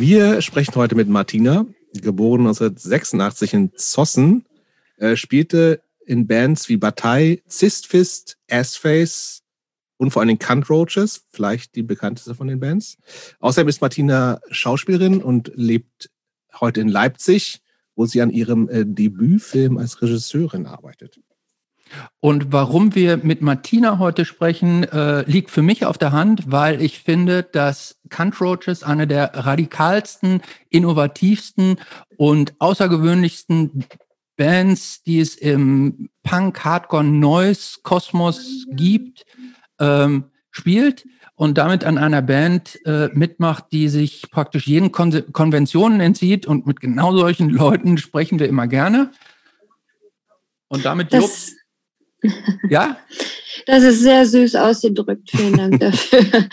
Wir sprechen heute mit Martina, geboren 1986 in Zossen, äh, spielte in Bands wie Bataille, Cistfist, Assface und vor allem Cunt Roaches, vielleicht die bekannteste von den Bands. Außerdem ist Martina Schauspielerin und lebt heute in Leipzig, wo sie an ihrem äh, Debütfilm als Regisseurin arbeitet. Und warum wir mit Martina heute sprechen, äh, liegt für mich auf der Hand, weil ich finde, dass Cunt Roaches eine der radikalsten, innovativsten und außergewöhnlichsten Bands, die es im Punk, Hardcore, Noise Kosmos gibt, ähm, spielt und damit an einer Band äh, mitmacht, die sich praktisch jeden Kon Konventionen entzieht. Und mit genau solchen Leuten sprechen wir immer gerne. Und damit das, ja? Das ist sehr süß ausgedrückt. Vielen Dank dafür.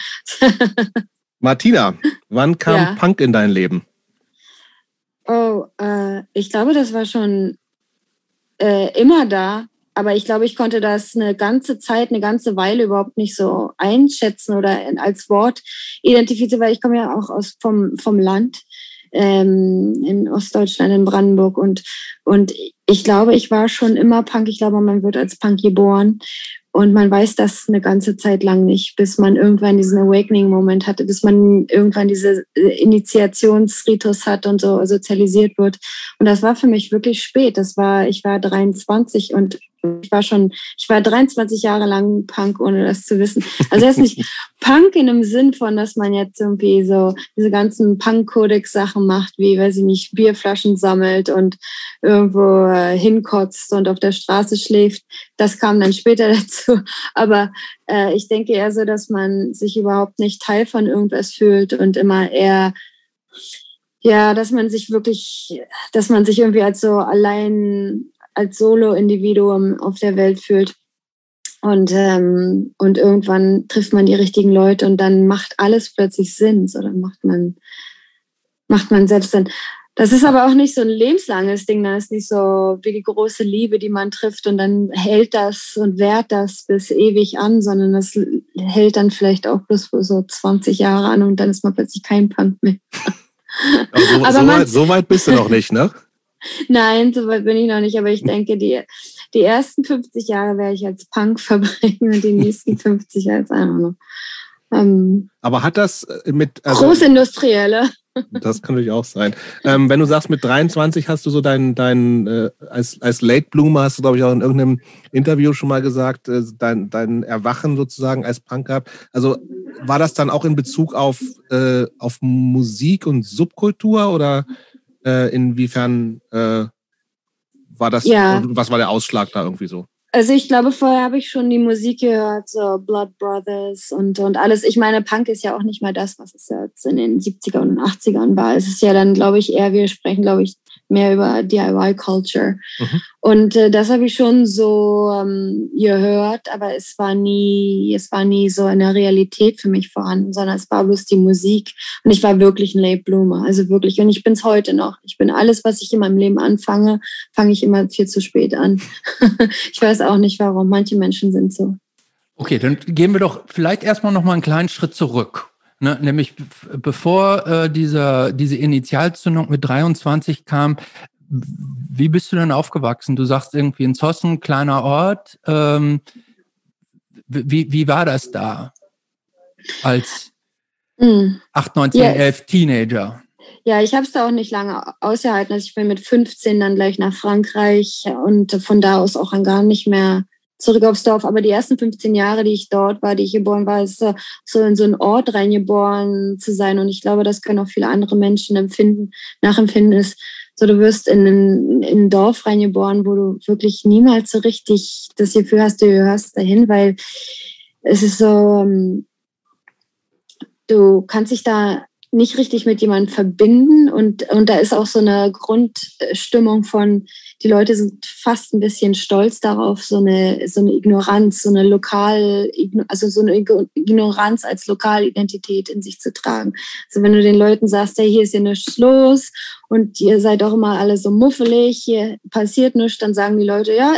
Martina, wann kam ja. Punk in dein Leben? Oh, äh, ich glaube, das war schon äh, immer da. Aber ich glaube, ich konnte das eine ganze Zeit, eine ganze Weile überhaupt nicht so einschätzen oder als Wort identifizieren, weil ich komme ja auch aus vom, vom Land ähm, in Ostdeutschland, in Brandenburg. Und, und ich glaube, ich war schon immer Punk. Ich glaube, man wird als Punk geboren. Und man weiß das eine ganze Zeit lang nicht, bis man irgendwann diesen Awakening-Moment hatte, bis man irgendwann diese äh, Initiationsritus hat und so sozialisiert wird. Und das war für mich wirklich spät. Das war, ich war 23 und ich war schon, ich war 23 Jahre lang Punk, ohne das zu wissen. Also er ist nicht Punk in dem Sinn von, dass man jetzt irgendwie so diese ganzen Punk-Kodex-Sachen macht, wie, weiß ich nicht, Bierflaschen sammelt und irgendwo äh, hinkotzt und auf der Straße schläft. Das kam dann später dazu. Aber äh, ich denke eher so, dass man sich überhaupt nicht Teil von irgendwas fühlt und immer eher ja, dass man sich wirklich, dass man sich irgendwie als so allein als Solo-Individuum auf der Welt fühlt. Und, ähm, und irgendwann trifft man die richtigen Leute und dann macht alles plötzlich Sinn. Dann macht man, macht man selbst Sinn. Das ist aber auch nicht so ein lebenslanges Ding. Das ist nicht so wie die große Liebe, die man trifft und dann hält das und währt das bis ewig an, sondern das hält dann vielleicht auch bloß so 20 Jahre an und dann ist man plötzlich kein Punk mehr. Aber so, aber so, weit, so weit bist du noch nicht, ne? Nein, so weit bin ich noch nicht, aber ich denke, die, die ersten 50 Jahre werde ich als Punk verbringen und die nächsten 50 als einfach Ähm, aber hat das äh, mit. Also, Großindustrielle. Das kann natürlich auch sein. Ähm, wenn du sagst, mit 23 hast du so dein, dein äh, als, als Late Bloomer, hast du, glaube ich, auch in irgendeinem Interview schon mal gesagt, äh, dein, dein Erwachen sozusagen als Punk gehabt. Also war das dann auch in Bezug auf, äh, auf Musik und Subkultur oder äh, inwiefern äh, war das, ja. was war der Ausschlag da irgendwie so? Also ich glaube, vorher habe ich schon die Musik gehört, so Blood Brothers und, und alles. Ich meine, Punk ist ja auch nicht mal das, was es jetzt in den 70er und 80ern war. Es ist ja dann, glaube ich, eher, wir sprechen, glaube ich, mehr über DIY-Culture. Mhm. Und äh, das habe ich schon so ähm, gehört, aber es war nie, es war nie so in der Realität für mich vorhanden, sondern es war bloß die Musik. Und ich war wirklich ein Late Bloomer, also wirklich. Und ich bin es heute noch. Ich bin alles, was ich in meinem Leben anfange, fange ich immer viel zu spät an. ich weiß auch nicht warum. Manche Menschen sind so. Okay, dann gehen wir doch vielleicht erstmal noch mal einen kleinen Schritt zurück. Ne, nämlich bevor äh, dieser, diese Initialzündung mit 23 kam, wie bist du denn aufgewachsen? Du sagst irgendwie in Zossen, kleiner Ort. Ähm, wie, wie war das da als mm. 8, 19, yes. 11 Teenager? Ja, ich habe es da auch nicht lange ausgehalten. Also ich bin mit 15 dann gleich nach Frankreich und von da aus auch gar nicht mehr zurück aufs Dorf. Aber die ersten 15 Jahre, die ich dort war, die ich geboren war, ist so, so in so einen Ort reingeboren zu sein. Und ich glaube, das können auch viele andere Menschen empfinden, nachempfinden, ist so, du wirst in ein, in ein Dorf reingeboren, wo du wirklich niemals so richtig das Gefühl hast, du gehörst dahin, weil es ist so, ähm, du kannst dich da nicht richtig mit jemandem verbinden und, und da ist auch so eine Grundstimmung von, die Leute sind fast ein bisschen stolz darauf, so eine, so eine Ignoranz, so eine lokal, also so eine Ignoranz als Lokalidentität in sich zu tragen. Also wenn du den Leuten sagst, hey, hier ist ja nichts los und ihr seid auch immer alle so muffelig, hier passiert nichts, dann sagen die Leute, ja,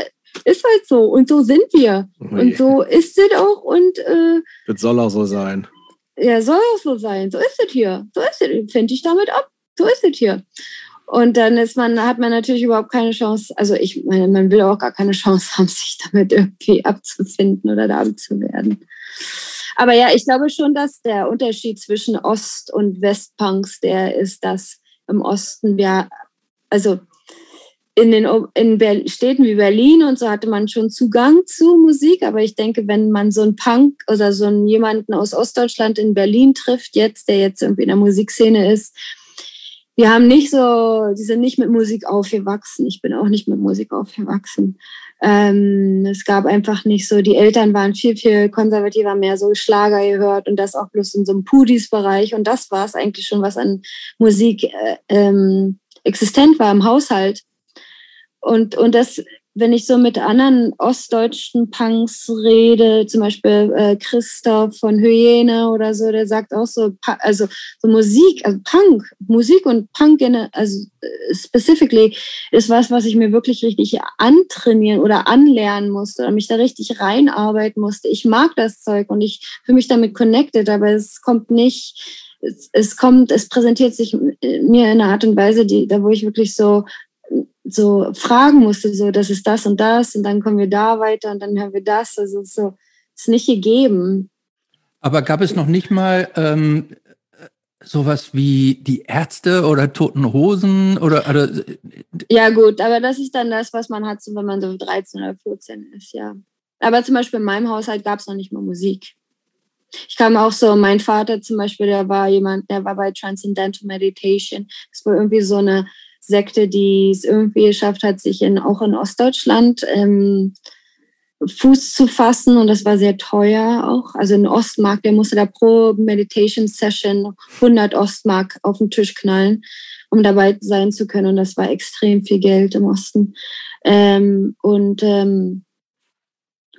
ist halt so und so sind wir. Und so ist es auch und äh, das soll auch so sein ja, soll auch so sein. So ist es hier. So ist es. Finde ich damit ab. So ist es hier. Und dann ist man, hat man natürlich überhaupt keine Chance, also ich meine, man will auch gar keine Chance haben, sich damit irgendwie abzufinden oder da abzuwerden. Aber ja, ich glaube schon, dass der Unterschied zwischen Ost- und Westpunks der ist, dass im Osten wir, also in den in Städten wie Berlin und so hatte man schon Zugang zu Musik, aber ich denke, wenn man so einen Punk oder so einen jemanden aus Ostdeutschland in Berlin trifft, jetzt, der jetzt irgendwie in der Musikszene ist, wir haben nicht so, die sind nicht mit Musik aufgewachsen. Ich bin auch nicht mit Musik aufgewachsen. Ähm, es gab einfach nicht so, die Eltern waren viel, viel konservativer, mehr so Schlager gehört und das auch bloß in so einem Pudis-Bereich. Und das war es eigentlich schon, was an Musik äh, ähm, existent war im Haushalt. Und, und das wenn ich so mit anderen ostdeutschen Punks rede, zum Beispiel äh, Christoph von Hyäne oder so, der sagt auch so, also so Musik, also Punk, Musik und Punk, in, also äh, specifically, ist was, was ich mir wirklich richtig antrainieren oder anlernen musste oder mich da richtig reinarbeiten musste. Ich mag das Zeug und ich fühle mich damit connected, aber es kommt nicht, es, es kommt, es präsentiert sich mir in einer Art und Weise, die, da wo ich wirklich so so fragen musste, so, das ist das und das und dann kommen wir da weiter und dann hören wir das. Also so ist nicht gegeben. Aber gab es noch nicht mal ähm, sowas wie die Ärzte oder Toten Hosen oder, oder Ja, gut, aber das ist dann das, was man hat, wenn man so 13 oder 14 ist, ja. Aber zum Beispiel in meinem Haushalt gab es noch nicht mal Musik. Ich kam auch so, mein Vater zum Beispiel, der war jemand, der war bei Transcendental Meditation. Das war irgendwie so eine Sekte, die es irgendwie geschafft hat, sich in, auch in Ostdeutschland ähm, Fuß zu fassen und das war sehr teuer auch. Also in Ostmark, der musste da pro Meditation Session 100 Ostmark auf den Tisch knallen, um dabei sein zu können und das war extrem viel Geld im Osten. Ähm, und ähm,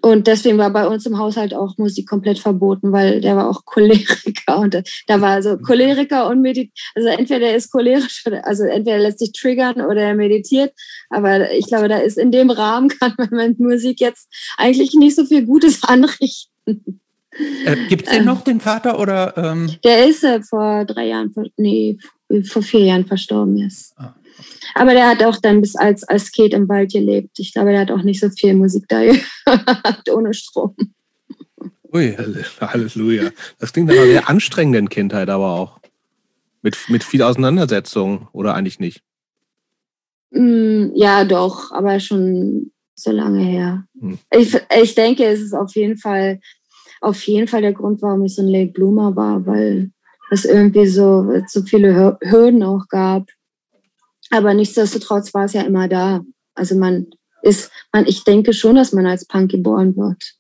und deswegen war bei uns im Haushalt auch Musik komplett verboten, weil der war auch Choleriker. Und da war so Choleriker und meditiert. Also entweder er ist cholerisch, oder, also entweder er lässt sich triggern oder er meditiert. Aber ich glaube, da ist in dem Rahmen kann man mit Musik jetzt eigentlich nicht so viel Gutes anrichten. Äh, Gibt es den ähm, noch, den Vater? Oder, ähm? Der ist äh, vor drei Jahren, nee, vor vier Jahren verstorben jetzt. Ah. Aber der hat auch dann bis als, als Kind im Wald gelebt. Ich glaube, der hat auch nicht so viel Musik da gehört, ohne Strom. Ui, Halleluja. Das klingt nach einer sehr anstrengenden Kindheit aber auch. Mit, mit viel Auseinandersetzung oder eigentlich nicht? Mm, ja, doch, aber schon so lange her. Hm. Ich, ich denke, es ist auf jeden Fall, auf jeden Fall der Grund, warum ich so ein Late Bloomer war, weil es irgendwie so, so viele Hürden auch gab. Aber nichtsdestotrotz war es ja immer da. Also man ist, man, ich denke schon, dass man als Punk geboren wird.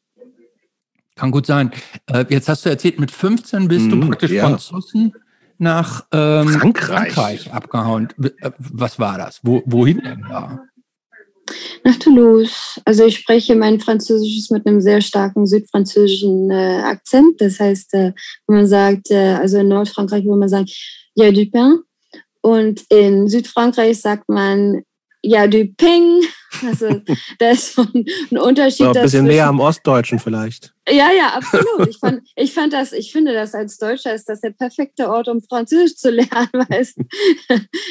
Kann gut sein. Äh, jetzt hast du erzählt, mit 15 bist mm, du mhm, praktisch ja. von nach ähm, Frankreich. Frankreich. abgehauen. Äh, was war das? Wo, wohin denn da? Nach Toulouse. Also ich spreche mein Französisch mit einem sehr starken südfranzösischen äh, Akzent. Das heißt, äh, wenn man sagt, äh, also in Nordfrankreich würde man sagen, ja du pain. Und in Südfrankreich sagt man ja du ping. Also da ist so ein Unterschied. Ein bisschen näher am Ostdeutschen vielleicht. Ja, ja, absolut. Ich fand, ich fand das, ich finde das als Deutscher ist das der perfekte Ort, um Französisch zu lernen, weil es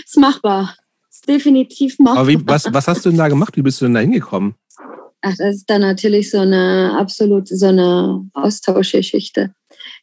ist machbar. Ist definitiv machbar. Aber wie, was, was hast du denn da gemacht? Wie bist du denn da hingekommen? Ach, das ist dann natürlich so eine absolute, so eine Austauschgeschichte.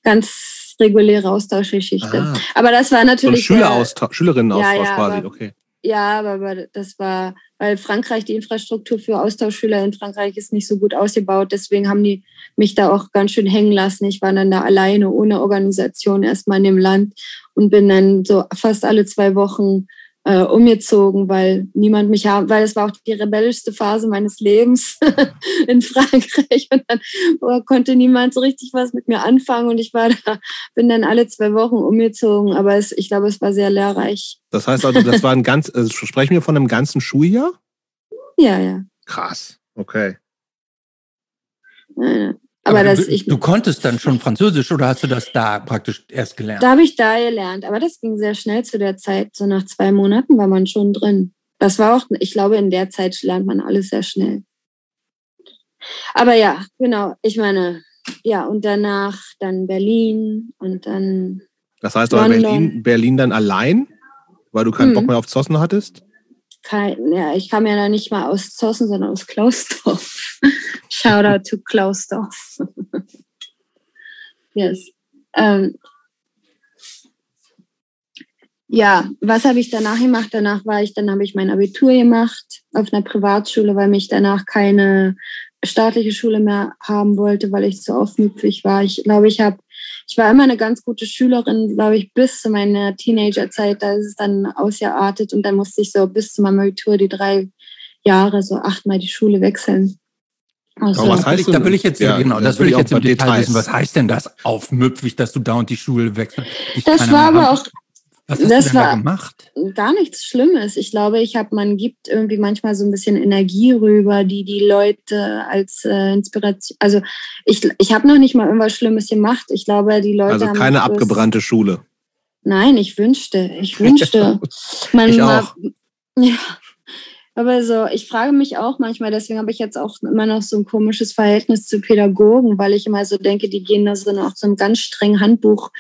Ganz reguläre Austauschgeschichte. Ah. Aber das war natürlich. So Schüleraustausch, Schülerinnenaustausch ja, ja, quasi, aber, okay. Ja, aber das war, weil Frankreich, die Infrastruktur für Austauschschüler in Frankreich ist nicht so gut ausgebaut. Deswegen haben die mich da auch ganz schön hängen lassen. Ich war dann da alleine, ohne Organisation erstmal in dem Land und bin dann so fast alle zwei Wochen äh, umgezogen, weil niemand mich haben, weil es war auch die rebellischste Phase meines Lebens in Frankreich und dann oh, konnte niemand so richtig was mit mir anfangen und ich war da, bin dann alle zwei Wochen umgezogen, aber es, ich glaube, es war sehr lehrreich. Das heißt also, das war ein ganz, also sprechen wir von einem ganzen Schuljahr? Ja, ja. Krass, okay. Ja, aber, aber das, du, ich, du konntest dann schon Französisch oder hast du das da praktisch erst gelernt? Da habe ich da gelernt, aber das ging sehr schnell zu der Zeit. So nach zwei Monaten war man schon drin. Das war auch, ich glaube, in der Zeit lernt man alles sehr schnell. Aber ja, genau, ich meine, ja, und danach dann Berlin und dann. Das heißt aber Berlin, Berlin dann allein, weil du keinen hm. Bock mhm. mehr auf Zossen hattest? Kein, ja, ich kam ja dann nicht mal aus Zossen, sondern aus Klausdorf. Shoutout to Klausdorf. yes. Ähm, ja, was habe ich danach gemacht? Danach war ich, dann habe ich mein Abitur gemacht auf einer Privatschule, weil mich danach keine staatliche Schule mehr haben wollte, weil ich zu aufmüpfig war. Ich glaube, ich habe, ich war immer eine ganz gute Schülerin, glaube ich, bis zu meiner Teenagerzeit. Da ist es dann ausgeartet und dann musste ich so bis zu meinem Abitur die drei Jahre so achtmal die Schule wechseln. Also, was heißt da will ich jetzt, ja, genau, das will ich jetzt im Detail Details. wissen. Was heißt denn das aufmüpfig, dass du da und die Schule wechselst? Das war aber auch, was hast das du denn war da gemacht? Gar nichts Schlimmes. Ich glaube, ich habe, man gibt irgendwie manchmal so ein bisschen Energie rüber, die die Leute als äh, Inspiration. Also ich, ich habe noch nicht mal irgendwas Schlimmes gemacht. Ich glaube, die Leute also keine abgebrannte Schule. Nein, ich wünschte, ich wünschte. man ich auch. ja. Aber so, ich frage mich auch manchmal, deswegen habe ich jetzt auch immer noch so ein komisches Verhältnis zu Pädagogen, weil ich immer so denke, die gehen da so nach so einem ganz strengen Handbuch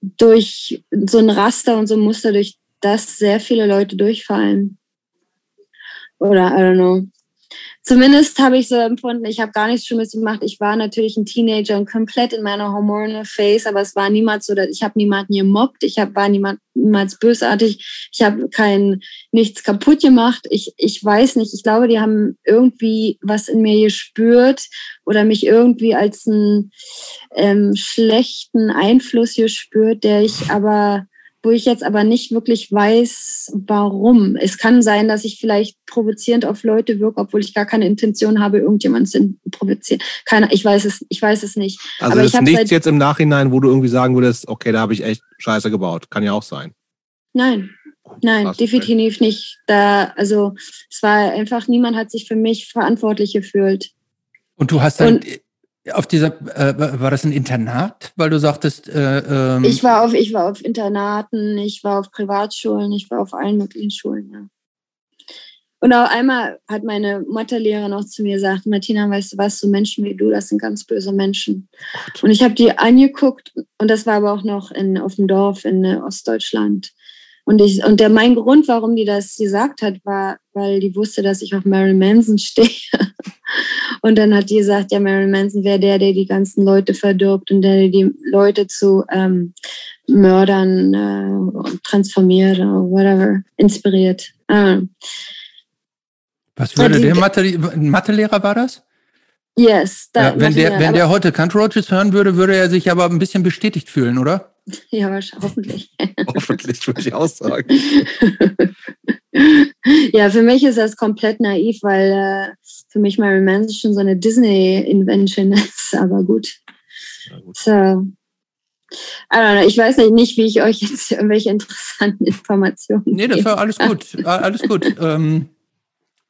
durch so ein Raster und so ein Muster, durch das sehr viele Leute durchfallen. Oder, I don't know. Zumindest habe ich so empfunden, ich habe gar nichts Schlimmes gemacht. Ich war natürlich ein Teenager und komplett in meiner hormonal Phase, aber es war niemals so, dass ich habe niemanden gemobbt, ich hab, war niemand, niemals bösartig, ich habe kein nichts kaputt gemacht. Ich, ich weiß nicht, ich glaube, die haben irgendwie was in mir gespürt oder mich irgendwie als einen ähm, schlechten Einfluss gespürt, der ich aber wo ich jetzt aber nicht wirklich weiß, warum. Es kann sein, dass ich vielleicht provozierend auf Leute wirke, obwohl ich gar keine Intention habe, irgendjemanden zu provozieren. Keine, ich weiß es, ich weiß es nicht. Also aber es ist nichts jetzt im Nachhinein, wo du irgendwie sagen würdest, okay, da habe ich echt Scheiße gebaut. Kann ja auch sein. Nein, Nein, Krass, definitiv okay. nicht. Da, also es war einfach, niemand hat sich für mich verantwortlich gefühlt. Und du hast dann Und, auf dieser, äh, war das ein Internat, weil du sagtest? Äh, ähm ich war auf, ich war auf Internaten, ich war auf Privatschulen, ich war auf allen möglichen Schulen. Ja. Und auch einmal hat meine Mathelehrerin noch zu mir gesagt, Martina, weißt du was, so Menschen wie du, das sind ganz böse Menschen. Und ich habe die angeguckt und das war aber auch noch in, auf dem Dorf in äh, Ostdeutschland. Und, ich, und der, mein Grund, warum die das gesagt hat, war, weil die wusste, dass ich auf Marilyn Manson stehe. Und dann hat die gesagt, ja, Marilyn Manson wäre der, der die ganzen Leute verdirbt und der die Leute zu ähm, Mördern äh, transformiert oder whatever, inspiriert. Ah. Was würde der Mathe, Mathelehrer war das? Yes. Ja, wenn der, wenn der heute Country Roaches hören würde, würde er sich aber ein bisschen bestätigt fühlen, oder? Ja, hoffentlich. hoffentlich, würde ich auch sagen. ja, für mich ist das komplett naiv, weil äh, für mich Mary Manson schon so eine Disney-Invention ist, aber gut. gut. So. Know, ich weiß nicht, wie ich euch jetzt irgendwelche interessanten Informationen. Nee, das war alles gut. Alles gut. ähm,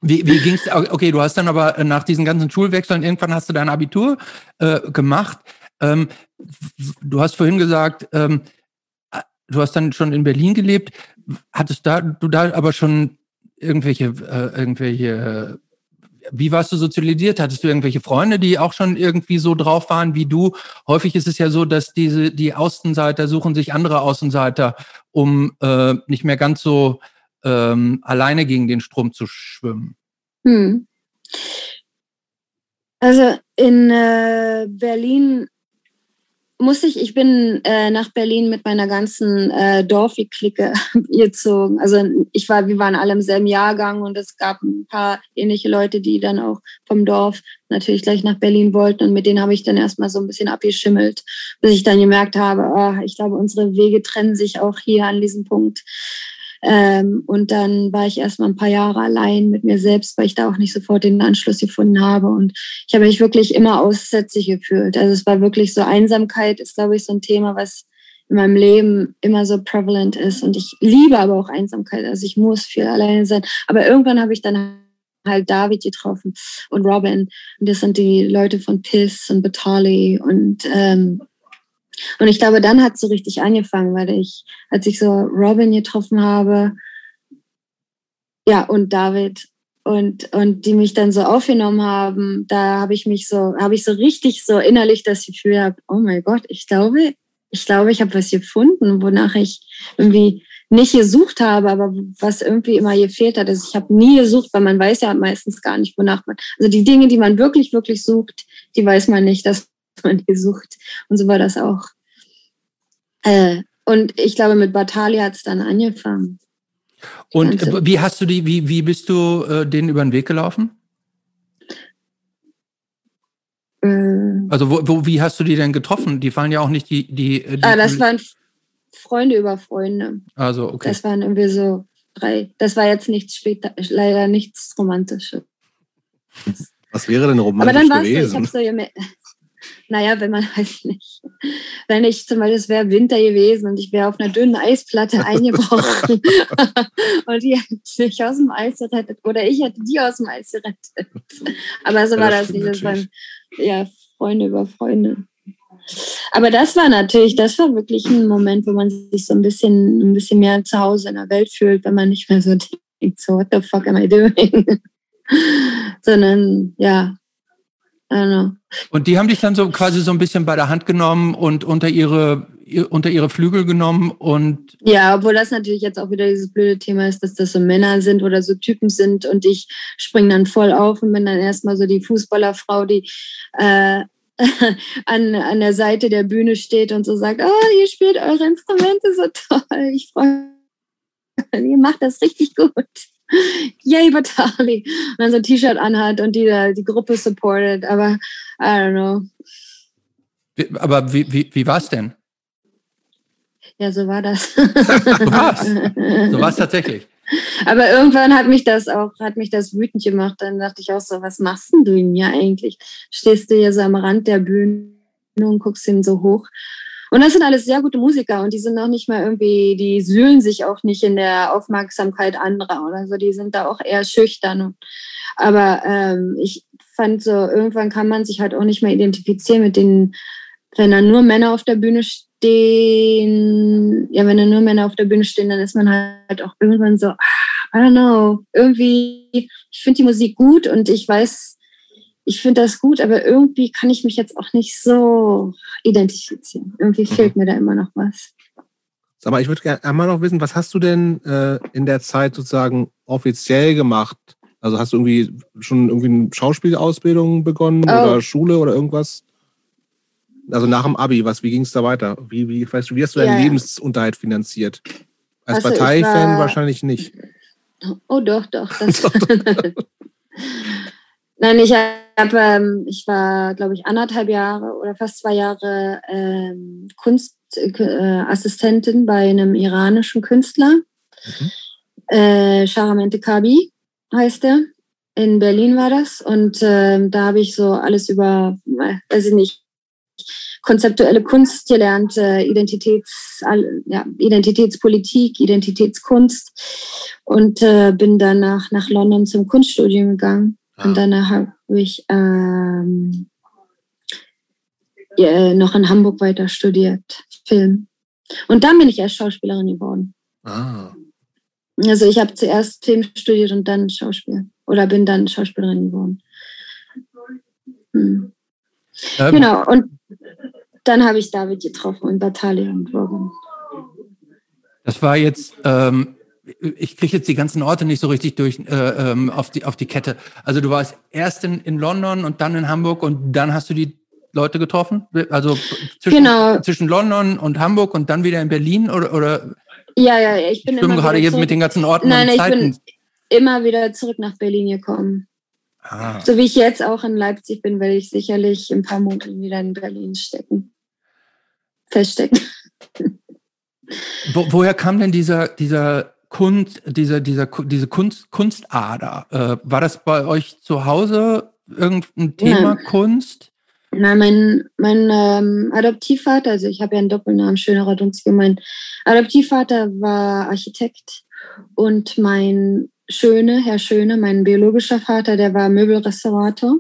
wie, wie ging es? Okay, du hast dann aber nach diesen ganzen Schulwechseln, irgendwann hast du dein Abitur äh, gemacht. Ähm, du hast vorhin gesagt, ähm, du hast dann schon in Berlin gelebt. Hattest da, du da aber schon irgendwelche, äh, irgendwelche, wie warst du sozialisiert? Hattest du irgendwelche Freunde, die auch schon irgendwie so drauf waren wie du? Häufig ist es ja so, dass diese, die Außenseiter suchen sich andere Außenseiter, um äh, nicht mehr ganz so ähm, alleine gegen den Strom zu schwimmen. Hm. Also in äh, Berlin musste ich, ich bin äh, nach Berlin mit meiner ganzen äh, Dorfi-Clique gezogen. Also ich war, wir waren alle im selben Jahrgang und es gab ein paar ähnliche Leute, die dann auch vom Dorf natürlich gleich nach Berlin wollten und mit denen habe ich dann erstmal so ein bisschen abgeschimmelt, bis ich dann gemerkt habe, oh, ich glaube, unsere Wege trennen sich auch hier an diesem Punkt. Ähm, und dann war ich erstmal ein paar Jahre allein mit mir selbst, weil ich da auch nicht sofort den Anschluss gefunden habe. Und ich habe mich wirklich immer aussätzlich gefühlt. Also es war wirklich so, Einsamkeit ist, glaube ich, so ein Thema, was in meinem Leben immer so prevalent ist. Und ich liebe aber auch Einsamkeit. Also ich muss viel alleine sein. Aber irgendwann habe ich dann halt David getroffen und Robin. Und das sind die Leute von Piss und Batali und ähm, und ich glaube, dann hat es so richtig angefangen, weil ich, als ich so Robin getroffen habe, ja, und David, und, und die mich dann so aufgenommen haben, da habe ich mich so, habe ich so richtig so innerlich das Gefühl gehabt, oh mein Gott, ich glaube, ich glaube, ich habe was gefunden, wonach ich irgendwie nicht gesucht habe, aber was irgendwie immer gefehlt hat. Also ich habe nie gesucht, weil man weiß ja meistens gar nicht, wonach man. Also die Dinge, die man wirklich, wirklich sucht, die weiß man nicht, dass man die sucht. Und so war das auch. Äh, und ich glaube, mit Batali hat es dann angefangen. Und also, wie hast du die, wie, wie bist du äh, denen über den Weg gelaufen? Äh, also wo, wo, wie hast du die denn getroffen? Die fallen ja auch nicht die. die, die ah, das waren Freunde über Freunde. Also, okay. Das waren irgendwie so drei. Das war jetzt nichts später, leider nichts Romantisches. Was wäre denn romantisch Aber dann war es so, ich habe so naja, wenn man weiß nicht. Wenn ich zum Beispiel, es wäre Winter gewesen und ich wäre auf einer dünnen Eisplatte eingebrochen und die hätten mich aus dem Eis gerettet oder ich hätte die aus dem Eis gerettet. Aber so war das, das nicht. Das waren ja Freunde über Freunde. Aber das war natürlich, das war wirklich ein Moment, wo man sich so ein bisschen, ein bisschen mehr zu Hause in der Welt fühlt, wenn man nicht mehr so denkt, so, what the fuck am I doing? Sondern, ja, Know. Und die haben dich dann so quasi so ein bisschen bei der Hand genommen und unter ihre, unter ihre Flügel genommen und. Ja, obwohl das natürlich jetzt auch wieder dieses blöde Thema ist, dass das so Männer sind oder so Typen sind und ich springe dann voll auf und bin dann erstmal so die Fußballerfrau, die äh, an, an der Seite der Bühne steht und so sagt, oh, ihr spielt eure Instrumente so toll, ich freue mich, ihr macht das richtig gut. Yay, Batali. Dann so ein T-Shirt anhat und die, die Gruppe supportet, aber I don't know. Aber wie, wie, wie war es denn? Ja, so war das. so war's. So war es tatsächlich. Aber irgendwann hat mich das auch, hat mich das wütend gemacht. Dann dachte ich auch so, was machst denn du denn hier eigentlich? Stehst du hier so am Rand der Bühne und guckst ihn so hoch. Und das sind alles sehr gute Musiker und die sind auch nicht mal irgendwie, die sühlen sich auch nicht in der Aufmerksamkeit anderer oder so. Die sind da auch eher schüchtern. Aber ähm, ich fand so, irgendwann kann man sich halt auch nicht mehr identifizieren mit den, wenn da nur Männer auf der Bühne stehen, ja, wenn da nur Männer auf der Bühne stehen, dann ist man halt auch irgendwann so, I don't know, irgendwie, ich finde die Musik gut und ich weiß, ich finde das gut, aber irgendwie kann ich mich jetzt auch nicht so identifizieren. Irgendwie mhm. fehlt mir da immer noch was. Sag mal, ich würde gerne einmal noch wissen, was hast du denn äh, in der Zeit sozusagen offiziell gemacht? Also hast du irgendwie schon irgendwie eine Schauspielausbildung begonnen oh. oder Schule oder irgendwas? Also nach dem Abi, was, wie ging es da weiter? Wie, wie, weißt du, wie hast du deinen ja, Lebensunterhalt finanziert? Als also Parteifan wahrscheinlich nicht. Oh doch, doch. doch, doch. Nein, ich habe, ähm, ich war, glaube ich, anderthalb Jahre oder fast zwei Jahre ähm, Kunstassistentin äh, bei einem iranischen Künstler. Mhm. Äh, Charamente Kabi heißt er. In Berlin war das. Und äh, da habe ich so alles über, weiß ich nicht, konzeptuelle Kunst gelernt, äh, Identitäts, ja, Identitätspolitik, Identitätskunst und äh, bin danach nach London zum Kunststudium gegangen und danach habe ich ähm, ja, noch in Hamburg weiter studiert, Film. Und dann bin ich erst Schauspielerin geworden. Ah. Also ich habe zuerst Film studiert und dann Schauspiel. Oder bin dann Schauspielerin geworden. Hm. Ähm. Genau, und dann habe ich David getroffen und Robin. Das war jetzt ähm, ich kriege jetzt die ganzen Orte nicht so richtig durch äh, ähm, auf, die, auf die Kette. Also du warst erst in, in London und dann in Hamburg und dann hast du die Leute getroffen? Also zwischen, genau. zwischen London und Hamburg und dann wieder in Berlin oder? oder ja, ja, ich bin ich immer gerade jetzt mit den ganzen Orten nein, und Zeiten. Ich bin immer wieder zurück nach Berlin gekommen. Ah. So wie ich jetzt auch in Leipzig bin, werde ich sicherlich ein paar Monate wieder in Berlin stecken. Feststecken. Wo, woher kam denn dieser, dieser Kunst, diese, dieser, diese Kunst, Kunstader. Äh, war das bei euch zu Hause irgendein Thema Nein. Kunst? Na, mein, mein ähm, Adoptivvater, also ich habe ja einen Doppelnamen, Schönerer Dunzige, mein Adoptivvater war Architekt und mein Schöne, Herr Schöne, mein biologischer Vater, der war Möbelrestaurator.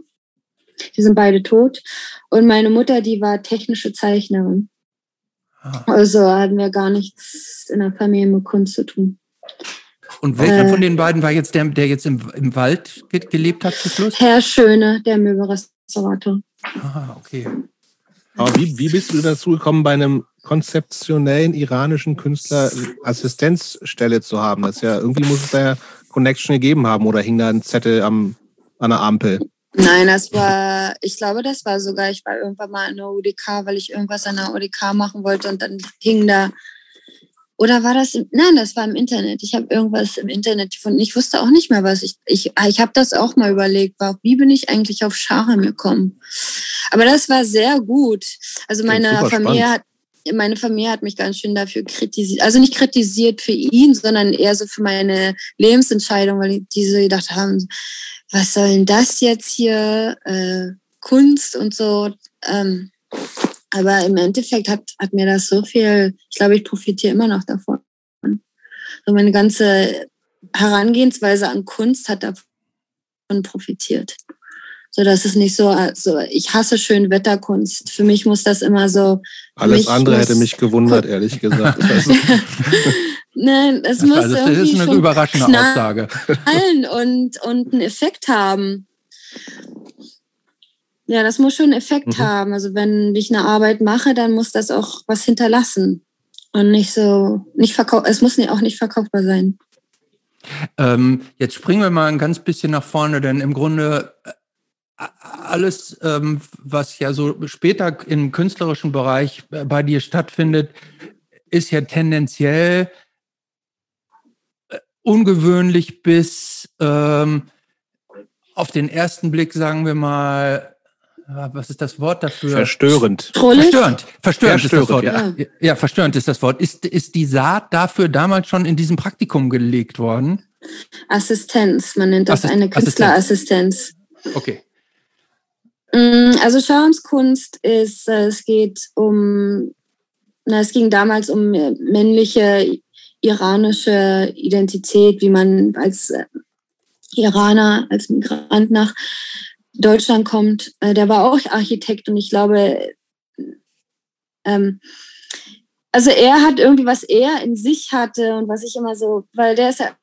Die sind beide tot. Und meine Mutter, die war technische Zeichnerin. Ah. Also hatten wir gar nichts in der Familie mit Kunst zu tun. Und welcher äh, von den beiden war jetzt der, der jetzt im, im Wald gelebt hat zu Schluss? Herr Schöne, der Möbelrestaurator. Ah, okay. Aber wie, wie bist du dazu gekommen, bei einem konzeptionellen iranischen Künstler Assistenzstelle zu haben? Das ja, irgendwie muss es da ja Connection gegeben haben oder hing da ein Zettel am, an der Ampel? Nein, das war, ich glaube, das war sogar, ich war irgendwann mal in der UDK, weil ich irgendwas an der UDK machen wollte und dann hing da, oder war das, im, nein, das war im Internet. Ich habe irgendwas im Internet gefunden. Ich wusste auch nicht mehr, was ich, ich, ich habe das auch mal überlegt, war, wie bin ich eigentlich auf Scharem gekommen? Aber das war sehr gut. Also meine Familie spannend. hat, meine Familie hat mich ganz schön dafür kritisiert, also nicht kritisiert für ihn, sondern eher so für meine Lebensentscheidung, weil die so gedacht haben, was soll denn das jetzt hier, äh, Kunst und so. Ähm, aber im Endeffekt hat, hat mir das so viel, ich glaube, ich profitiere immer noch davon. So meine ganze Herangehensweise an Kunst hat davon profitiert. So dass es nicht so, also ich hasse Schönwetterkunst. Für mich muss das immer so. Alles andere hätte mich gewundert, ehrlich gesagt. Also Nein, es muss also, das irgendwie ist eine überraschende Aussage. und, und einen Effekt haben. Ja, das muss schon einen Effekt mhm. haben. Also wenn ich eine Arbeit mache, dann muss das auch was hinterlassen. Und nicht so, nicht verkauf, es muss auch nicht verkaufbar sein. Ähm, jetzt springen wir mal ein ganz bisschen nach vorne, denn im Grunde äh, alles, ähm, was ja so später im künstlerischen Bereich bei dir stattfindet, ist ja tendenziell ungewöhnlich bis ähm, auf den ersten Blick, sagen wir mal, was ist das Wort dafür? Verstörend. Verstörend. Verstörend, ist das Wort. Ja. ja, verstörend ist das Wort. Ist, ist die Saat dafür damals schon in diesem Praktikum gelegt worden? Assistenz, man nennt das Assist eine Künstlerassistenz. Okay. Mm, also Schaumskunst ist, äh, es geht um, na, es ging damals um äh, männliche iranische Identität, wie man als äh, Iraner, als Migrant nach Deutschland kommt. Äh, der war auch Architekt und ich glaube, ähm, also er hat irgendwie, was er in sich hatte und was ich immer so, weil der ist ja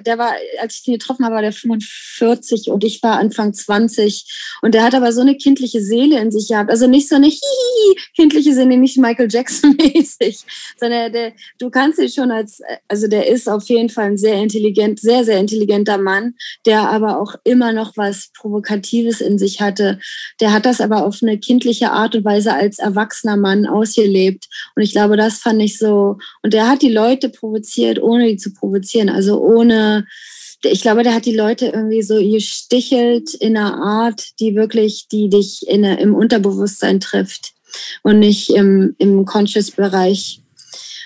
der war, als ich ihn getroffen habe, war der 45 und ich war Anfang 20. Und der hat aber so eine kindliche Seele in sich gehabt. Also nicht so eine hihi, kindliche Seele, nicht Michael Jackson-mäßig, sondern der, du kannst ihn schon als, also der ist auf jeden Fall ein sehr intelligent, sehr, sehr intelligenter Mann, der aber auch immer noch was Provokatives in sich hatte. Der hat das aber auf eine kindliche Art und Weise als erwachsener Mann ausgelebt. Und ich glaube, das fand ich so, und der hat die Leute provoziert, ohne die zu provozieren, also ohne ich glaube, der hat die Leute irgendwie so gestichelt in einer Art, die wirklich, die dich in, im Unterbewusstsein trifft und nicht im, im Conscious-Bereich.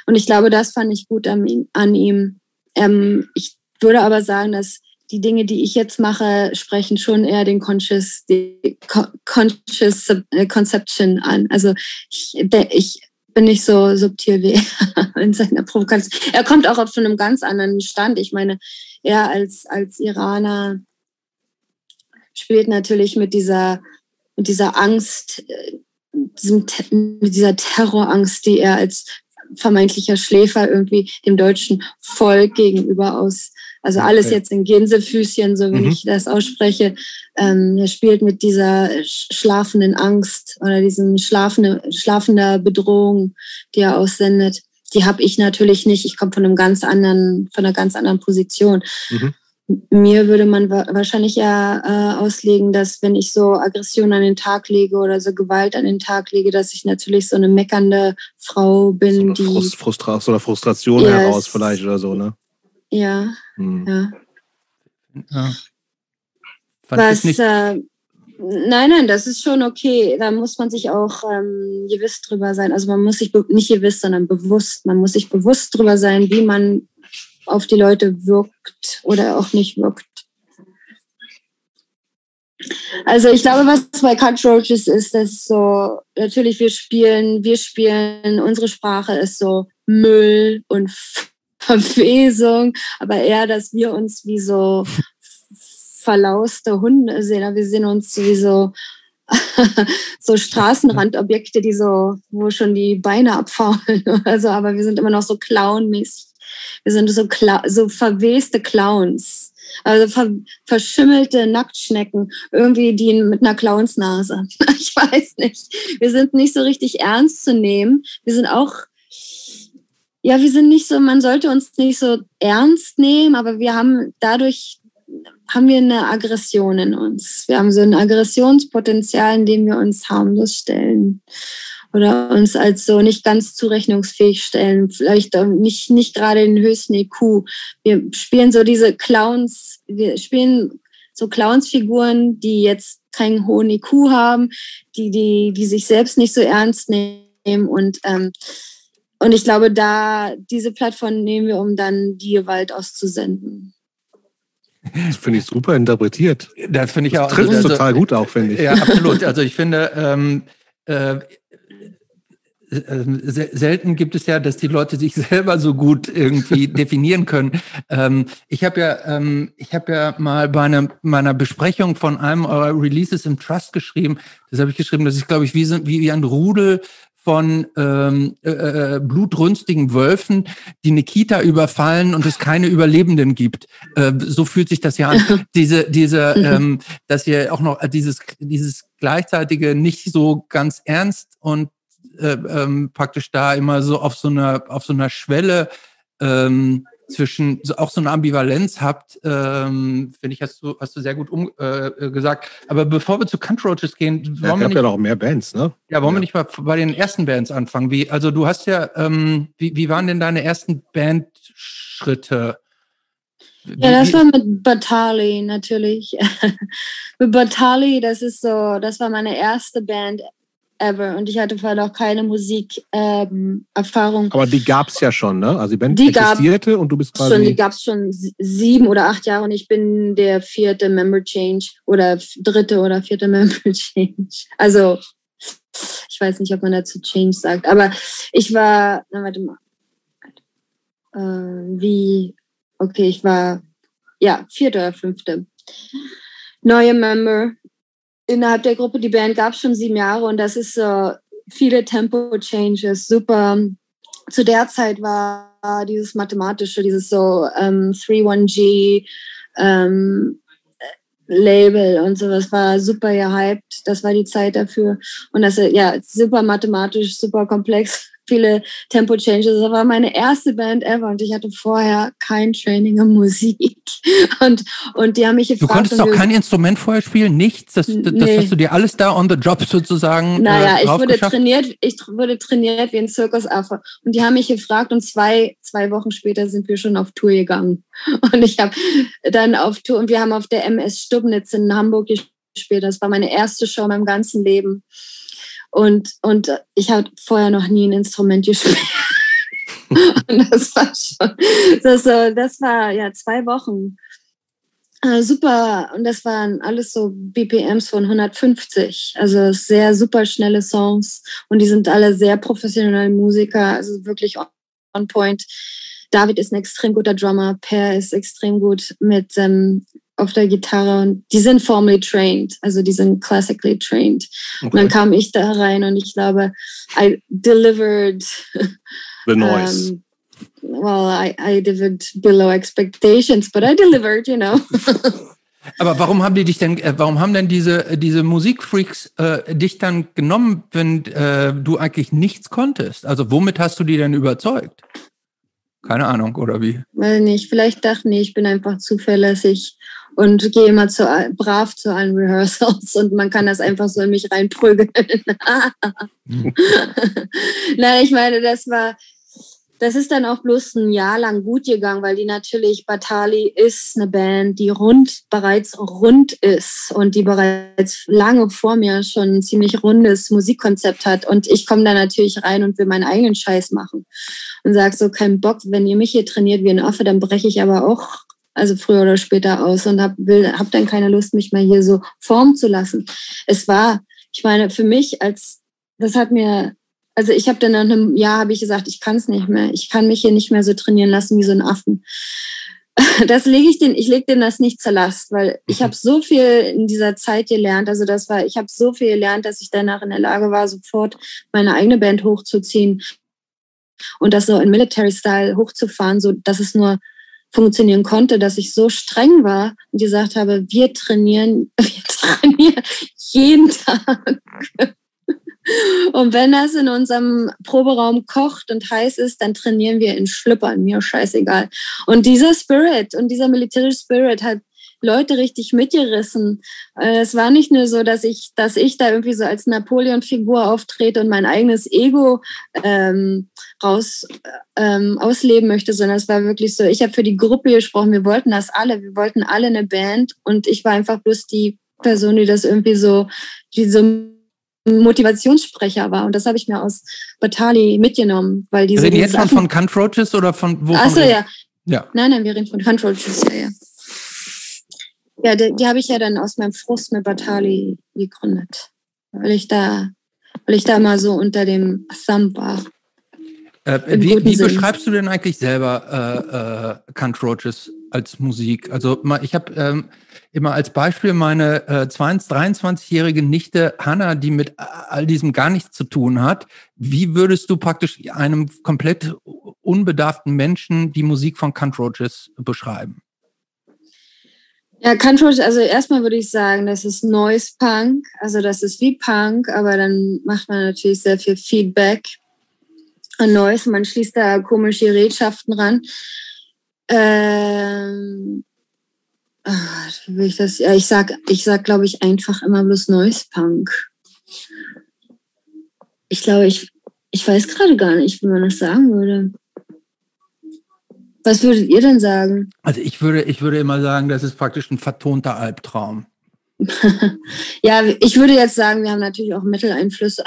Und ich glaube, das fand ich gut an, an ihm. Ähm, ich würde aber sagen, dass die Dinge, die ich jetzt mache, sprechen schon eher den Conscious, die Conscious äh, Conception an. Also ich, ich nicht so subtil wie er in seiner Provokation. Er kommt auch auf einem ganz anderen Stand. Ich meine, er als, als Iraner spielt natürlich mit dieser, mit dieser Angst, äh, diesem, mit dieser Terrorangst, die er als vermeintlicher Schläfer irgendwie dem deutschen Volk gegenüber aus also alles okay. jetzt in Gänsefüßchen, so wie mhm. ich das ausspreche. Ähm, er spielt mit dieser schlafenden Angst oder diesem schlafende, schlafender Bedrohung, die er aussendet. Die habe ich natürlich nicht. Ich komme von einem ganz anderen, von einer ganz anderen Position. Mhm. Mir würde man wahrscheinlich eher äh, auslegen, dass wenn ich so Aggression an den Tag lege oder so Gewalt an den Tag lege, dass ich natürlich so eine meckernde Frau bin, so die Frust, Frustration oder Frustration yes. heraus vielleicht oder so, ne? Ja, hm. ja. ja. Was, äh, nein, nein, das ist schon okay. Da muss man sich auch ähm, gewiss drüber sein. Also man muss sich nicht gewiss, sondern bewusst. Man muss sich bewusst drüber sein, wie man auf die Leute wirkt oder auch nicht wirkt. Also ich glaube, was bei Cut Roaches ist, dass so, natürlich wir spielen, wir spielen, unsere Sprache ist so Müll und Verwesung, aber eher, dass wir uns wie so verlauste Hunde sehen. Wir sehen uns wie so, so Straßenrandobjekte, die so, wo schon die Beine abfaulen oder so, aber wir sind immer noch so clownmäßig. Wir sind so, so verweste Clowns. Also ver verschimmelte Nacktschnecken, irgendwie die mit einer Clownsnase. Ich weiß nicht. Wir sind nicht so richtig ernst zu nehmen. Wir sind auch, ja, wir sind nicht so, man sollte uns nicht so ernst nehmen, aber wir haben dadurch haben wir eine Aggression in uns. Wir haben so ein Aggressionspotenzial, in dem wir uns harmlos stellen oder uns als so nicht ganz zurechnungsfähig stellen, vielleicht nicht, nicht gerade den höchsten IQ. Wir spielen so diese Clowns, wir spielen so Clownsfiguren, die jetzt keinen hohen IQ haben, die, die, die sich selbst nicht so ernst nehmen und ähm, und ich glaube, da diese Plattform nehmen wir, um dann die Gewalt auszusenden. Das finde ich super interpretiert. Das finde ich auch. Trifft also, total gut auch, finde ich. Ja, absolut. Also ich finde, ähm, äh, ähm, selten gibt es ja, dass die Leute sich selber so gut irgendwie definieren können. Ähm, ich habe ja, ähm, ich habe ja mal bei einer, meiner Besprechung von einem eurer Releases im Trust geschrieben. Das habe ich geschrieben, dass ich glaube ich wie, wie, wie ein Rudel von ähm, äh, äh, blutrünstigen Wölfen, die eine Kita überfallen und es keine Überlebenden gibt. Äh, so fühlt sich das ja an. diese, diese, ähm, dass ihr auch noch dieses, dieses gleichzeitige nicht so ganz ernst und äh, ähm, praktisch da immer so auf so einer, auf so einer Schwelle ähm, zwischen so auch so eine Ambivalenz habt, ähm, finde ich, hast du, hast du sehr gut um, äh, gesagt. Aber bevor wir zu Country Roaches gehen, wollen ja, wir nicht, ja noch mehr Bands, ne? Ja, wollen ja. wir nicht mal bei den ersten Bands anfangen? Wie, also du hast ja, ähm, wie, wie waren denn deine ersten Bandschritte? Ja, das war mit Batali natürlich. mit Batali, das ist so, das war meine erste Band ever. Und ich hatte vorher auch keine Musikerfahrung. Ähm, Aber die gab es ja schon, ne? Also die Band die existierte gab und du bist quasi. Schon, die gab es schon sieben oder acht Jahre und ich bin der vierte Member Change oder dritte oder vierte Member Change. Also ich weiß nicht, ob man dazu Change sagt, aber ich war, na warte mal, äh, wie, okay, ich war, ja, vierte oder fünfte neue Member innerhalb der Gruppe, die Band gab es schon sieben Jahre und das ist so viele Tempo-Changes, super. Zu der Zeit war dieses mathematische, dieses so ähm, 3-1G ähm, Label und sowas war super gehypt. Das war die Zeit dafür. Und das ja super mathematisch, super komplex viele Tempo-Changes. Das war meine erste Band ever und ich hatte vorher kein Training in Musik. Und, und die haben mich gefragt. Du konntest auch kein Instrument vorher spielen? Nichts? Das, das nee. hast du dir alles da on the job sozusagen äh, Naja, äh, ich wurde trainiert, ich wurde trainiert wie ein Zirkusaffe. Und die haben mich gefragt und zwei, zwei Wochen später sind wir schon auf Tour gegangen. Und ich habe dann auf Tour und wir haben auf der MS Stubnitz in Hamburg gespielt. Das war meine erste Show in meinem ganzen Leben. Und, und ich habe vorher noch nie ein Instrument gespielt. und das war schon, das, das war ja zwei Wochen. Äh, super, und das waren alles so BPMs von 150, also sehr super schnelle Songs und die sind alle sehr professionelle Musiker, also wirklich on point. David ist ein extrem guter Drummer, Per ist extrem gut mit ähm, auf der Gitarre und die sind formally trained, also die sind classically trained. Okay. Und dann kam ich da rein und ich glaube, I delivered the noise. Um, well, I, I delivered below expectations, but I delivered, you know. Aber warum haben die dich denn, äh, warum haben denn diese, diese Musikfreaks äh, dich dann genommen, wenn äh, du eigentlich nichts konntest? Also womit hast du die denn überzeugt? Keine Ahnung, oder wie? Weil nicht, vielleicht dachten die, ich bin einfach zuverlässig und gehe immer zu, brav zu allen Rehearsals und man kann das einfach so in mich reinprügeln. Nein, ich meine, das war, das ist dann auch bloß ein Jahr lang gut gegangen, weil die natürlich, Batali ist eine Band, die rund, bereits rund ist und die bereits lange vor mir schon ein ziemlich rundes Musikkonzept hat. Und ich komme da natürlich rein und will meinen eigenen Scheiß machen und sage so, kein Bock, wenn ihr mich hier trainiert wie ein Affe, dann breche ich aber auch also früher oder später aus und habe hab dann keine Lust, mich mal hier so formen zu lassen. Es war, ich meine, für mich als, das hat mir, also ich habe dann nach einem Jahr habe ich gesagt, ich kann es nicht mehr. Ich kann mich hier nicht mehr so trainieren lassen wie so ein Affen. Das lege ich den, ich lege den das nicht zur Last, weil ich habe so viel in dieser Zeit gelernt. Also das war, ich habe so viel gelernt, dass ich danach in der Lage war, sofort meine eigene Band hochzuziehen, und das so in Military Style hochzufahren, so dass es nur funktionieren konnte, dass ich so streng war und gesagt habe, wir trainieren, wir trainieren jeden Tag. Und wenn das in unserem Proberaum kocht und heiß ist, dann trainieren wir in Schlüppern, mir scheißegal. Und dieser Spirit und dieser militärische Spirit hat Leute richtig mitgerissen. Äh, es war nicht nur so, dass ich, dass ich da irgendwie so als Napoleon-Figur auftrete und mein eigenes Ego ähm, raus ähm, ausleben möchte, sondern es war wirklich so, ich habe für die Gruppe gesprochen, wir wollten das alle, wir wollten alle eine Band und ich war einfach bloß die Person, die das irgendwie so, die so Motivationssprecher war. Und das habe ich mir aus Batali mitgenommen, weil diese. Reden jetzt schon von Cunt Roaches oder von wo? Achso, ja. ja. Nein, nein, wir reden von Cunt Roaches, ja, ja. Ja, die, die habe ich ja dann aus meinem Frust mit Batali gegründet. Weil ich da, weil ich da mal so unter dem Thumb war. Äh, wie, wie beschreibst du denn eigentlich selber äh, äh, Cunt Roaches als Musik? Also ich habe ähm, immer als Beispiel meine äh, 23-jährige Nichte Hanna, die mit all diesem gar nichts zu tun hat. Wie würdest du praktisch einem komplett unbedarften Menschen die Musik von Cunt Roaches beschreiben? Ja, Country, also erstmal würde ich sagen, das ist Noise Punk. Also das ist wie Punk, aber dann macht man natürlich sehr viel Feedback an Noise. Man schließt da komische Gerätschaften ran. Ähm, ach, wie ich das? Ja, ich sag, ich sag, glaube ich, einfach immer bloß Noise Punk. Ich glaube, ich, ich weiß gerade gar nicht, wie man das sagen würde. Was würdet ihr denn sagen? Also ich würde, ich würde immer sagen, das ist praktisch ein vertonter Albtraum. ja, ich würde jetzt sagen, wir haben natürlich auch Mitteleinflüsse.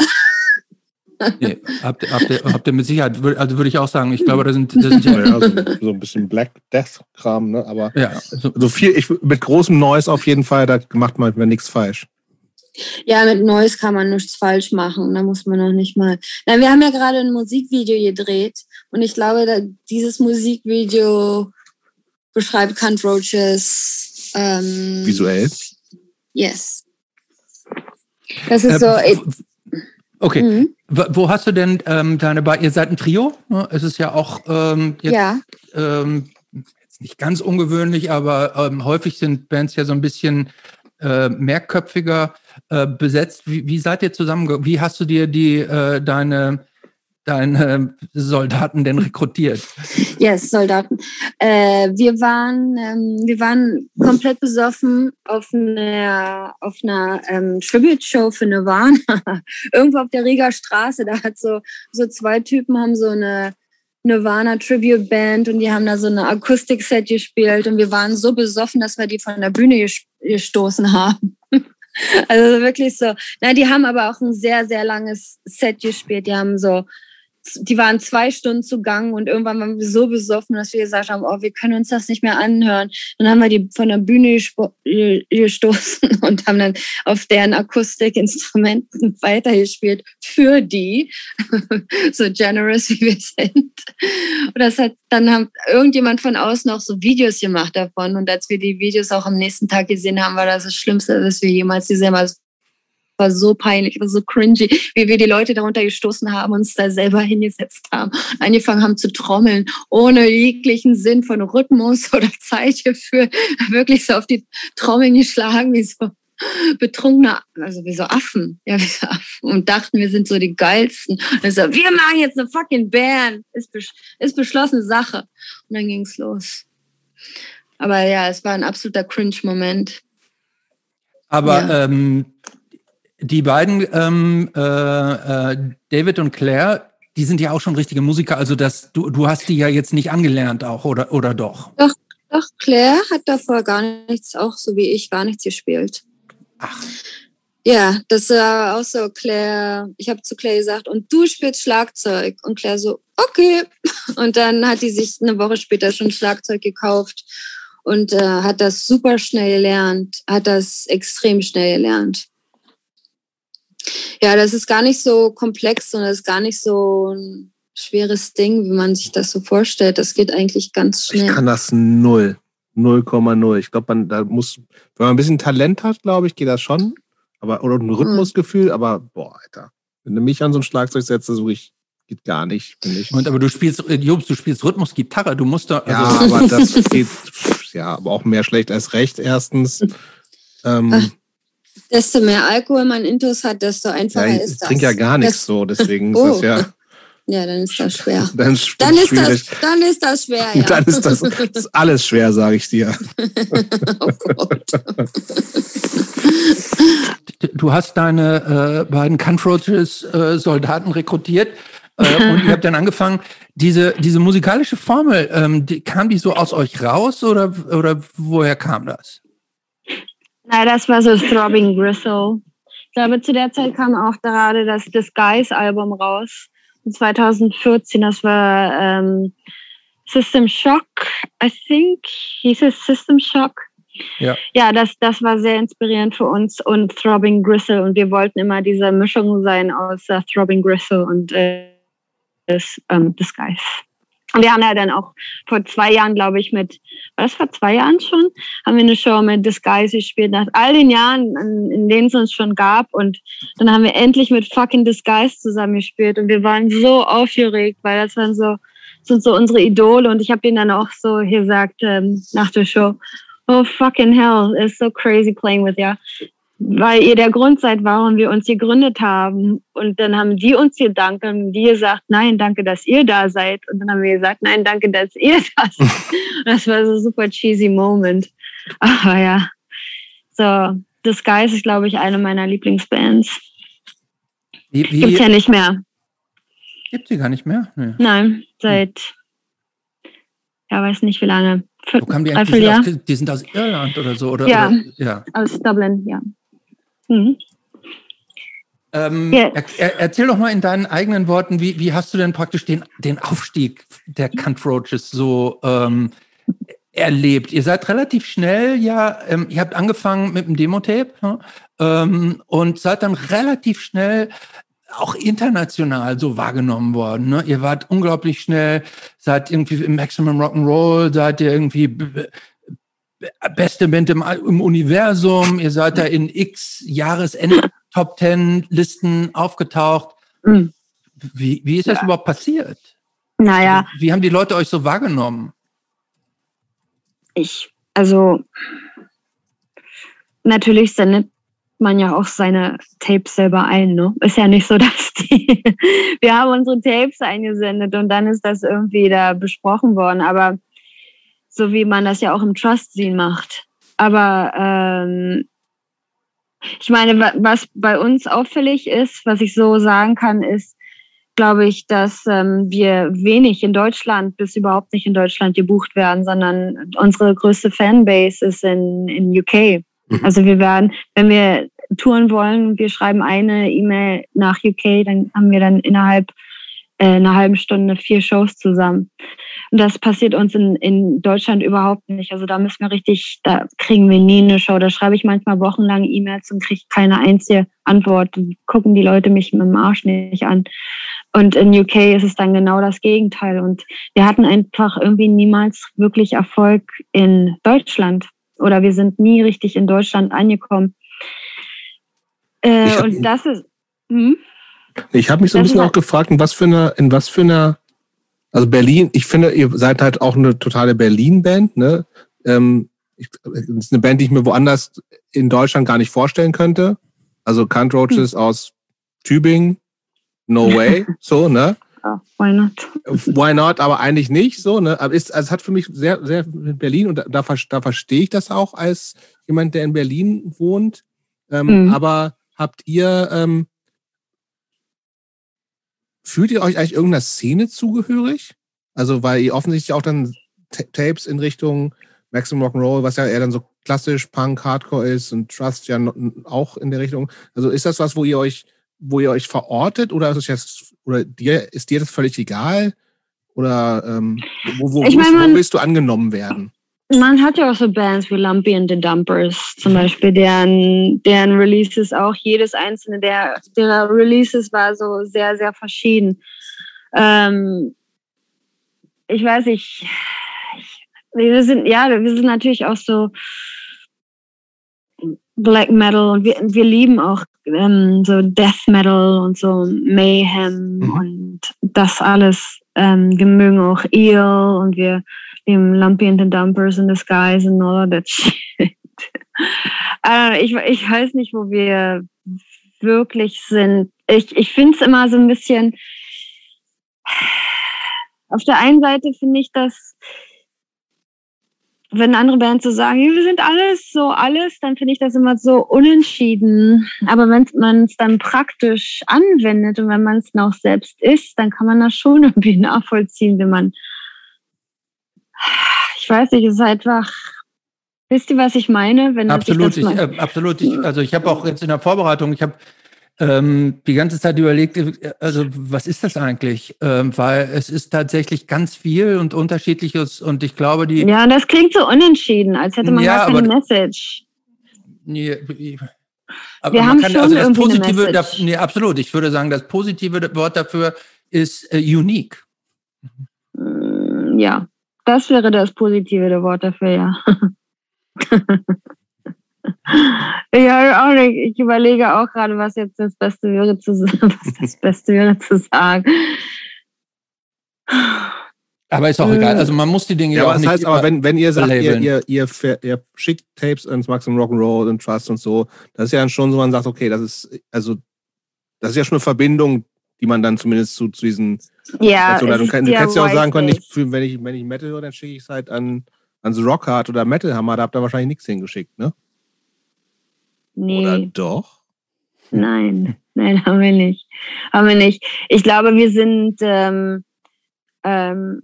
nee, habt, habt, ihr, habt ihr mit Sicherheit, also würde ich auch sagen, ich glaube, da sind, das sind ja, so, so, ein bisschen Black Death-Kram, ne? aber ja. so, so viel, ich, mit großem Noise auf jeden Fall, da macht man nichts falsch. Ja, mit Noise kann man nichts falsch machen. Da muss man noch nicht mal. Nein, wir haben ja gerade ein Musikvideo gedreht und ich glaube, dieses Musikvideo beschreibt Cunt Roaches ähm, visuell. Yes. Das ist äh, so. Okay. Mhm. Wo hast du denn ähm, deine Bar? Ihr seid ein Trio. Ne? Es ist ja auch ähm, jetzt, ja. Ähm, jetzt nicht ganz ungewöhnlich, aber ähm, häufig sind Bands ja so ein bisschen äh, mehrköpfiger äh, besetzt. Wie, wie, seid ihr zusammen? Wie hast du dir die äh, deine deine Soldaten denn rekrutiert? Yes, Soldaten. Äh, wir waren ähm, wir waren komplett besoffen auf einer auf einer ähm, Tribute Show für Nirvana irgendwo auf der Riga Straße. Da hat so so zwei Typen haben so eine Nirvana Tribute Band und die haben da so eine Akustikset gespielt und wir waren so besoffen, dass wir die von der Bühne gestoßen haben. Also wirklich so. Na, die haben aber auch ein sehr, sehr langes Set gespielt. Die haben so die waren zwei Stunden zu Gang und irgendwann waren wir so besoffen, dass wir gesagt haben, oh, wir können uns das nicht mehr anhören. Dann haben wir die von der Bühne gestoßen und haben dann auf deren Akustikinstrumenten weitergespielt für die, so generous wie wir sind. Und das hat, dann haben irgendjemand von außen auch so Videos gemacht davon und als wir die Videos auch am nächsten Tag gesehen haben, war das das Schlimmste, was wir jemals gesehen haben war so peinlich, war so cringy, wie wir die Leute darunter gestoßen haben, uns da selber hingesetzt haben, angefangen haben zu trommeln, ohne jeglichen Sinn von Rhythmus oder Zeitgefühl, wirklich so auf die Trommeln geschlagen, wie so betrunkene, also wie so Affen, ja, wie so Affen und dachten, wir sind so die geilsten. Und so, wir machen jetzt eine fucking Band, ist, ist beschlossene Sache. Und dann ging's los. Aber ja, es war ein absoluter Cringe-Moment. Aber ja. ähm, die beiden, ähm, äh, äh, David und Claire, die sind ja auch schon richtige Musiker. Also das, du, du hast die ja jetzt nicht angelernt auch, oder, oder doch? Doch, doch, Claire hat davor gar nichts, auch so wie ich, gar nichts gespielt. Ach. Ja, das war auch so, Claire, ich habe zu Claire gesagt, und du spielst Schlagzeug. Und Claire so, okay. Und dann hat die sich eine Woche später schon Schlagzeug gekauft und äh, hat das super schnell gelernt, hat das extrem schnell gelernt. Ja, das ist gar nicht so komplex und das ist gar nicht so ein schweres Ding, wie man sich das so vorstellt. Das geht eigentlich ganz schnell. Ich kann das null. 0,0. Ich glaube, man da muss, wenn man ein bisschen Talent hat, glaube ich, geht das schon. Aber, oder ein Rhythmusgefühl, mhm. aber boah, Alter. Wenn du mich an so ein Schlagzeug setzt, suche ich, geht gar nicht, finde ich. Und aber du spielst, äh, Jobs, du spielst Rhythmusgitarre, du musst da. Also ja, aber das geht, ja, aber auch mehr schlecht als recht, erstens. Ähm, desto mehr Alkohol man intus hat, desto einfacher ja, ist das. Ich trinke ja gar nichts das, so, deswegen oh. ist das ja. Ja, dann ist das schwer. Dann ist, dann ist, das, dann ist das schwer, ja. Dann ist das, das ist alles schwer, sage ich dir. oh Gott. Du hast deine äh, beiden Countries äh, rekrutiert äh, und ihr habt dann angefangen, diese, diese musikalische Formel, ähm, die, kam die so aus euch raus oder, oder woher kam das? Na, das war so Throbbing Gristle. Ich glaube, zu der Zeit kam auch gerade das Disguise-Album raus. 2014, das war ähm, System Shock, I think. Hieß es System Shock? Ja, ja das, das war sehr inspirierend für uns und Throbbing Gristle. Und wir wollten immer diese Mischung sein aus uh, Throbbing Gristle und äh, des, ähm, Disguise. Und wir haben ja dann auch vor zwei Jahren, glaube ich, mit, war das vor zwei Jahren schon, haben wir eine Show mit Disguise gespielt, nach all den Jahren, in denen es uns schon gab. Und dann haben wir endlich mit fucking Disguise zusammen gespielt. Und wir waren so aufgeregt, weil das waren so, sind so unsere Idole. Und ich habe ihnen dann auch so gesagt ähm, nach der Show, oh fucking hell, it's so crazy playing with you weil ihr der Grund seid, warum wir uns gegründet haben. Und dann haben die uns gedankt und die gesagt, nein, danke, dass ihr da seid. Und dann haben wir gesagt, nein, danke, dass ihr da seid. das war so ein super cheesy Moment. Aber ja, so, Disguise ist, glaube ich, eine meiner Lieblingsbands. Wie, wie, Gibt's ja nicht mehr. Gibt sie gar nicht mehr? Nee. Nein, seit, ja, weiß nicht wie lange. Wo kamen die eigentlich? Die sind, aus, die sind aus Irland oder so? Oder, ja, oder, ja, aus Dublin, ja. Mhm. Ähm, yeah. er, erzähl doch mal in deinen eigenen Worten, wie, wie hast du denn praktisch den, den Aufstieg der Cunt Roaches so ähm, erlebt? Ihr seid relativ schnell, ja, ähm, ihr habt angefangen mit dem Demo-Tape ja, ähm, und seid dann relativ schnell auch international so wahrgenommen worden. Ne? Ihr wart unglaublich schnell, seid irgendwie im Maximum Rock'n'Roll, seid ihr irgendwie beste Band im, im Universum, ihr seid da in x Jahresende Top Ten Listen aufgetaucht. Mhm. Wie, wie ist das ja. überhaupt passiert? Naja. Wie haben die Leute euch so wahrgenommen? Ich, also natürlich sendet man ja auch seine Tapes selber ein. Ne? Ist ja nicht so, dass die. Wir haben unsere Tapes eingesendet und dann ist das irgendwie da besprochen worden. Aber so wie man das ja auch im Trust Scene macht. Aber ähm, ich meine, was bei uns auffällig ist, was ich so sagen kann, ist, glaube ich, dass ähm, wir wenig in Deutschland bis überhaupt nicht in Deutschland gebucht werden, sondern unsere größte Fanbase ist in, in UK. Mhm. Also wir werden, wenn wir touren wollen, wir schreiben eine E-Mail nach UK, dann haben wir dann innerhalb äh, einer halben Stunde vier Shows zusammen. Und das passiert uns in, in Deutschland überhaupt nicht. Also da müssen wir richtig, da kriegen wir nie eine Show. Da schreibe ich manchmal wochenlang E-Mails und kriege keine einzige Antwort. Und gucken die Leute mich mit dem Arsch nicht an. Und in UK ist es dann genau das Gegenteil. Und wir hatten einfach irgendwie niemals wirklich Erfolg in Deutschland. Oder wir sind nie richtig in Deutschland angekommen. Äh, und das ist. Hm? Ich habe mich so ein bisschen auch gefragt, in was für einer, in was für einer, also Berlin, ich finde, ihr seid halt auch eine totale Berlin-Band, ne? Ähm, ich, das ist eine Band, die ich mir woanders in Deutschland gar nicht vorstellen könnte. Also Cunt Roaches hm. aus Tübingen, no way, so, ne? Oh, why not? Why not, aber eigentlich nicht so, ne? Aber ist, also es hat für mich sehr, sehr Berlin und da, da, da verstehe ich das auch als jemand, der in Berlin wohnt. Ähm, mhm. Aber habt ihr, ähm, Fühlt ihr euch eigentlich irgendeiner Szene zugehörig? Also, weil ihr offensichtlich auch dann Tapes in Richtung Maximum Rock'n'Roll, was ja eher dann so klassisch Punk, Hardcore ist und Trust ja auch in der Richtung. Also ist das was, wo ihr euch, wo ihr euch verortet oder ist es jetzt, oder dir, ist dir das völlig egal? Oder ähm, wo, wo, ich mein, wo willst du angenommen werden? Man hat ja auch so Bands wie Lumpy and the Dumpers zum Beispiel, deren, deren Releases auch jedes einzelne der, der Releases war so sehr, sehr verschieden. Ähm, ich weiß nicht, wir sind, ja, wir sind natürlich auch so Black Metal und wir, wir lieben auch ähm, so Death Metal und so Mayhem mhm. und das alles. Ähm, wir mögen auch Eel und wir lieben Lumpy and the Dumpers in the Skies and all that shit. äh, ich, ich weiß nicht, wo wir wirklich sind. Ich, ich finde es immer so ein bisschen. Auf der einen Seite finde ich das wenn andere Bands so sagen, wir sind alles so alles, dann finde ich das immer so unentschieden. Aber wenn man es dann praktisch anwendet und wenn man es noch selbst ist, dann kann man das schon irgendwie nachvollziehen, wenn man, ich weiß nicht, es ist einfach, wisst ihr, was ich meine? Wenn absolut, ich, äh, absolut. Ich, also ich habe auch jetzt in der Vorbereitung, ich habe ähm, die ganze Zeit überlegt, also was ist das eigentlich? Ähm, weil es ist tatsächlich ganz viel und unterschiedliches und ich glaube, die. Ja, das klingt so unentschieden, als hätte man ja, gar keine aber, Message. Nee, aber Wir haben kann, schon also das positive, da, nee, absolut. Ich würde sagen, das positive Wort dafür ist äh, unique. Mm, ja, das wäre das positive Wort dafür, ja. Ja, auch nicht. Ich überlege auch gerade, was jetzt das Beste wäre zu was das Beste wäre zu sagen. Aber ist auch egal. Also man muss die Dinge ja, ja auch das heißt aber, wenn, wenn ihr sagt, ihr, ihr, ihr, ihr, schickt Tapes ins Maximum Rock'n'Roll und Trust und so, das ist ja schon so, man sagt, okay, das ist, also, das ist ja schon eine Verbindung, die man dann zumindest zu, zu diesen. Ja. Also, du, kann, du hättest ja auch sagen können, ich, wenn, ich, wenn ich Metal höre, dann schicke ich es halt an, an so Rockhard oder Metal Hammer, da habt ihr wahrscheinlich nichts hingeschickt, ne? Nee. Oder doch? Nein, nein, haben wir nicht. Haben wir nicht. Ich glaube, wir sind, ähm, ähm,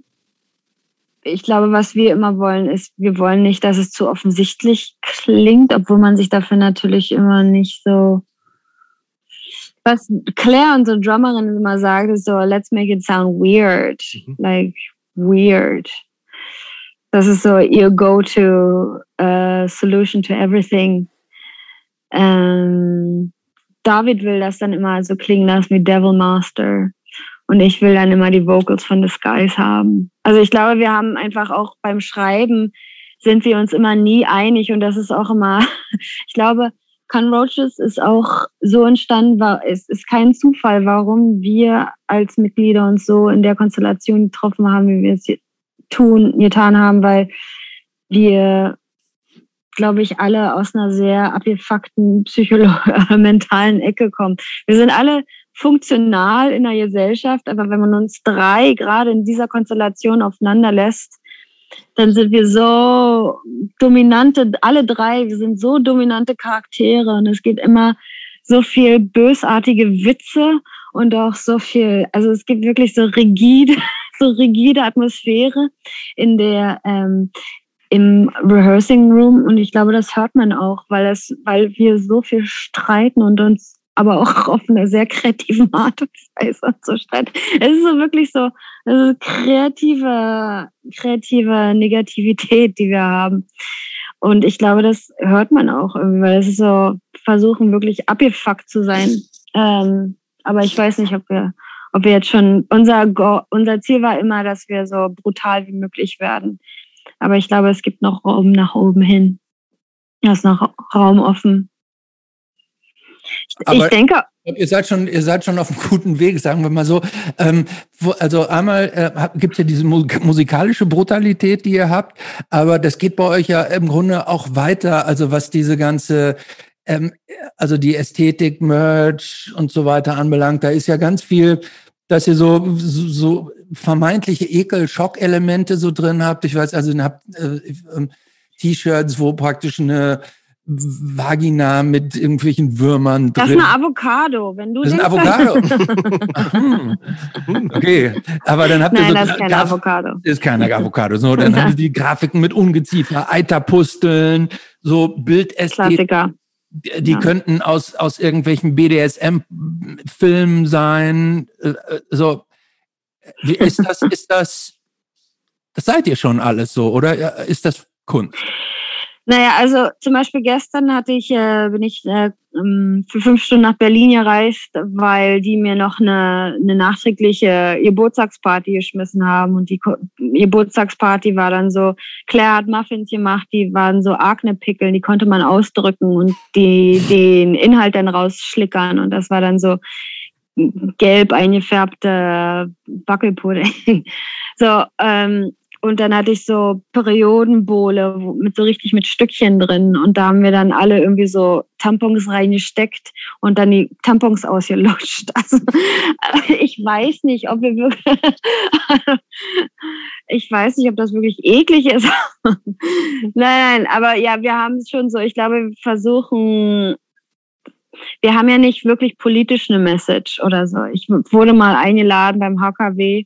ich glaube, was wir immer wollen, ist, wir wollen nicht, dass es zu offensichtlich klingt, obwohl man sich dafür natürlich immer nicht so. Was Claire, unsere Drummerin, immer sagt, ist so, let's make it sound weird. Mhm. Like, weird. Das ist so your go-to uh, solution to everything. Ähm, David will das dann immer so klingen lassen wie Devil Master. Und ich will dann immer die Vocals von The Skies haben. Also ich glaube, wir haben einfach auch beim Schreiben sind wir uns immer nie einig und das ist auch immer, ich glaube, Con Roaches ist auch so entstanden, war, es ist kein Zufall, warum wir als Mitglieder uns so in der Konstellation getroffen haben, wie wir es tun, getan haben, weil wir glaube ich, alle aus einer sehr abgefuckten psychomentalen Ecke kommen. Wir sind alle funktional in der Gesellschaft, aber wenn man uns drei gerade in dieser Konstellation aufeinander lässt, dann sind wir so dominante, alle drei, wir sind so dominante Charaktere und es geht immer so viel bösartige Witze und auch so viel, also es gibt wirklich so rigide, so rigide Atmosphäre in der ähm, im Rehearsing Room und ich glaube, das hört man auch, weil es, weil wir so viel streiten und uns aber auch auf eine sehr kreative Art und Weise so streiten. Es ist so wirklich so, kreative, kreative Negativität, die wir haben. Und ich glaube, das hört man auch irgendwie, weil es ist so, versuchen wirklich abgefuckt zu sein. Ähm, aber ich weiß nicht, ob wir, ob wir jetzt schon, unser, unser Ziel war immer, dass wir so brutal wie möglich werden. Aber ich glaube, es gibt noch Raum nach oben hin. Da ist noch Raum offen. Aber ich denke. Ihr seid schon, ihr seid schon auf einem guten Weg, sagen wir mal so. Ähm, wo, also einmal äh, gibt es ja diese musikalische Brutalität, die ihr habt, aber das geht bei euch ja im Grunde auch weiter. Also was diese ganze ähm, also die Ästhetik, Merch und so weiter anbelangt, da ist ja ganz viel dass ihr so, so, so vermeintliche Ekel-Schock-Elemente so drin habt. Ich weiß, also ihr habt äh, äh, T-Shirts, wo praktisch eine Vagina mit irgendwelchen Würmern drin. Das ist eine Avocado, wenn du Das ist ein Avocado. okay, aber dann habt ihr Nein, so das ist keine Graf Avocado. Ist keine Avocado. So, dann haben die Grafiken mit Ungeziefer, Eiterpusteln, so Bildästhetik. Klassiker die ja. könnten aus, aus irgendwelchen BDSM-Filmen sein. Äh, äh, so, wie ist das, ist das, das seid ihr schon alles so, oder ist das Kunst? Naja, also zum Beispiel gestern hatte ich, äh, bin ich äh, ähm, für fünf Stunden nach Berlin gereist, weil die mir noch eine, eine nachträgliche Geburtstagsparty geschmissen haben. Und die Geburtstagsparty war dann so, Claire hat Muffins gemacht, die waren so Agne-Pickeln, die konnte man ausdrücken und die, den Inhalt dann rausschlickern. Und das war dann so gelb eingefärbte Wackelpudding. so, ähm, und dann hatte ich so Periodenbole mit so richtig mit Stückchen drin. Und da haben wir dann alle irgendwie so Tampons reingesteckt und dann die Tampons ausgelutscht. Also ich weiß nicht, ob wir wirklich. ich weiß nicht, ob das wirklich eklig ist. nein, nein, aber ja, wir haben es schon so. Ich glaube, wir versuchen wir haben ja nicht wirklich politisch eine Message oder so. Ich wurde mal eingeladen beim HKW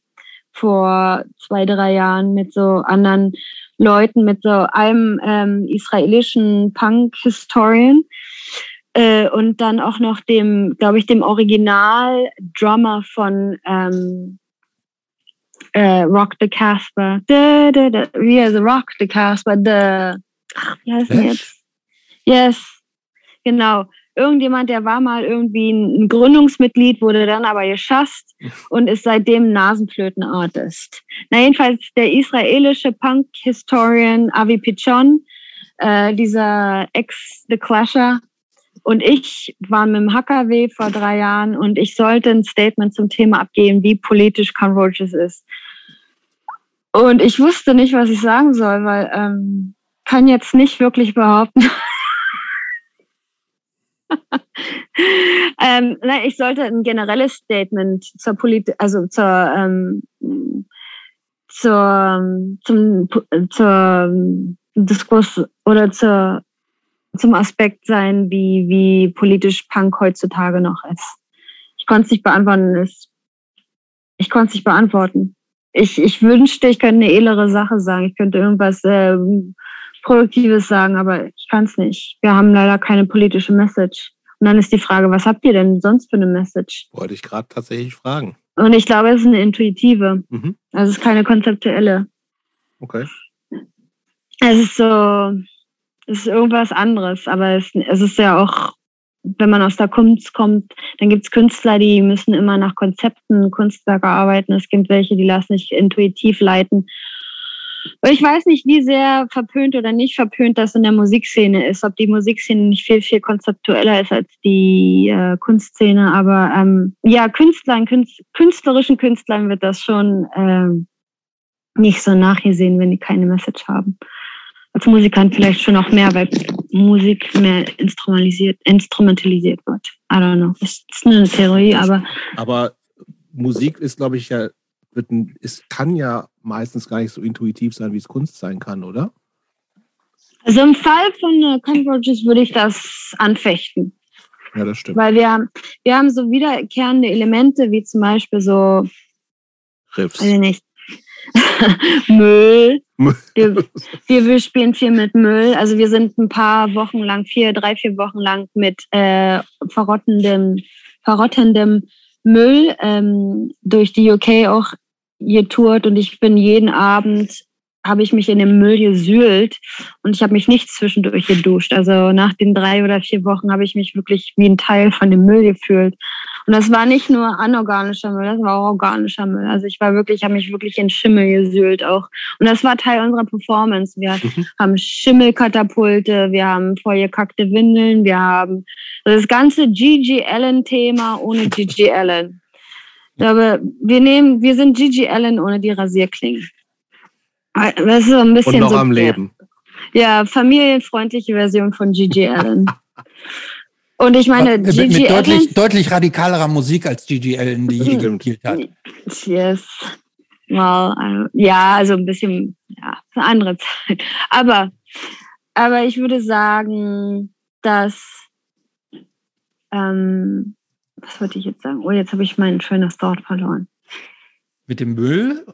vor zwei, drei Jahren mit so anderen Leuten, mit so einem ähm, israelischen Punk-Historian äh, und dann auch noch dem, glaube ich, dem Original-Drummer von ähm, äh, Rock the Casper. Da, da, da, wie heißt Rock the Casper? The, ach, wie heißt denn jetzt? Yes, genau irgendjemand, der war mal irgendwie ein Gründungsmitglied, wurde dann aber geschasst und ist seitdem Nasenflötenartist. Na jedenfalls der israelische Punk-Historian Avi Pichon, äh, dieser Ex-The Clasher, und ich waren mit dem HKW vor drei Jahren und ich sollte ein Statement zum Thema abgeben, wie politisch Converges ist. Und ich wusste nicht, was ich sagen soll, weil ähm, kann jetzt nicht wirklich behaupten, ähm, nein, ich sollte ein generelles Statement zur Politik, also zur, ähm, zur, zum, zur Diskurs oder zur, zum Aspekt sein, wie, wie politisch Punk heutzutage noch ist. Ich konnte es nicht beantworten. Ich konnte es nicht beantworten. Ich, ich wünschte, ich könnte eine edlere Sache sagen. Ich könnte irgendwas äh, Produktives sagen, aber ich kann es nicht. Wir haben leider keine politische Message. Und dann ist die Frage, was habt ihr denn sonst für eine Message? Wollte ich gerade tatsächlich fragen. Und ich glaube, es ist eine intuitive. Mhm. Also es ist keine konzeptuelle. Okay. Es ist so, es ist irgendwas anderes, aber es, es ist ja auch, wenn man aus der Kunst kommt, dann gibt es Künstler, die müssen immer nach Konzepten Kunstwerke arbeiten. Es gibt welche, die lassen sich intuitiv leiten. Ich weiß nicht, wie sehr verpönt oder nicht verpönt das in der Musikszene ist, ob die Musikszene nicht viel, viel konzeptueller ist als die äh, Kunstszene. Aber ähm, ja, Künstlern, Künst, künstlerischen Künstlern wird das schon ähm, nicht so nachgesehen, wenn die keine Message haben. Als Musikant vielleicht schon noch mehr, weil Musik mehr instrumentalisiert, instrumentalisiert wird. I don't know. Das ist eine Theorie, aber. Aber Musik ist, glaube ich, ja wird es kann ja meistens gar nicht so intuitiv sein, wie es Kunst sein kann, oder? Also im Fall von äh, Convergence würde ich das anfechten. Ja, das stimmt. Weil wir haben, wir haben so wiederkehrende Elemente, wie zum Beispiel so Riffs. Ich nicht. Müll. wir, wir, wir, spielen viel mit Müll. Also wir sind ein paar Wochen lang, vier, drei, vier Wochen lang mit äh, verrottendem, verrottendem Müll ähm, durch die UK auch getourt und ich bin jeden Abend habe ich mich in dem Müll gesühlt und ich habe mich nicht zwischendurch geduscht. Also nach den drei oder vier Wochen habe ich mich wirklich wie ein Teil von dem Müll gefühlt. Und das war nicht nur anorganischer Müll, das war auch organischer Müll. Also ich war wirklich, habe mich wirklich in Schimmel gesühlt auch. Und das war Teil unserer Performance. Wir mhm. haben Schimmelkatapulte, wir haben vollgekackte Windeln, wir haben das ganze Gigi Allen-Thema ohne Gigi Allen. Aber wir nehmen, wir sind Gigi Allen ohne die Rasierklingen. Das ist so ein bisschen Und noch so, am Leben. Ja, familienfreundliche Version von Gigi Allen. Und ich meine, mit, Gigi mit deutlich, Allen, deutlich radikalerer Musik als Gigi Allen, die je gespielt hat. Yes. Well, ja, also ein bisschen, ja, eine andere Zeit. Aber, aber ich würde sagen, dass ähm, was wollte ich jetzt sagen? Oh, jetzt habe ich mein schönes Wort verloren. Mit dem Müll?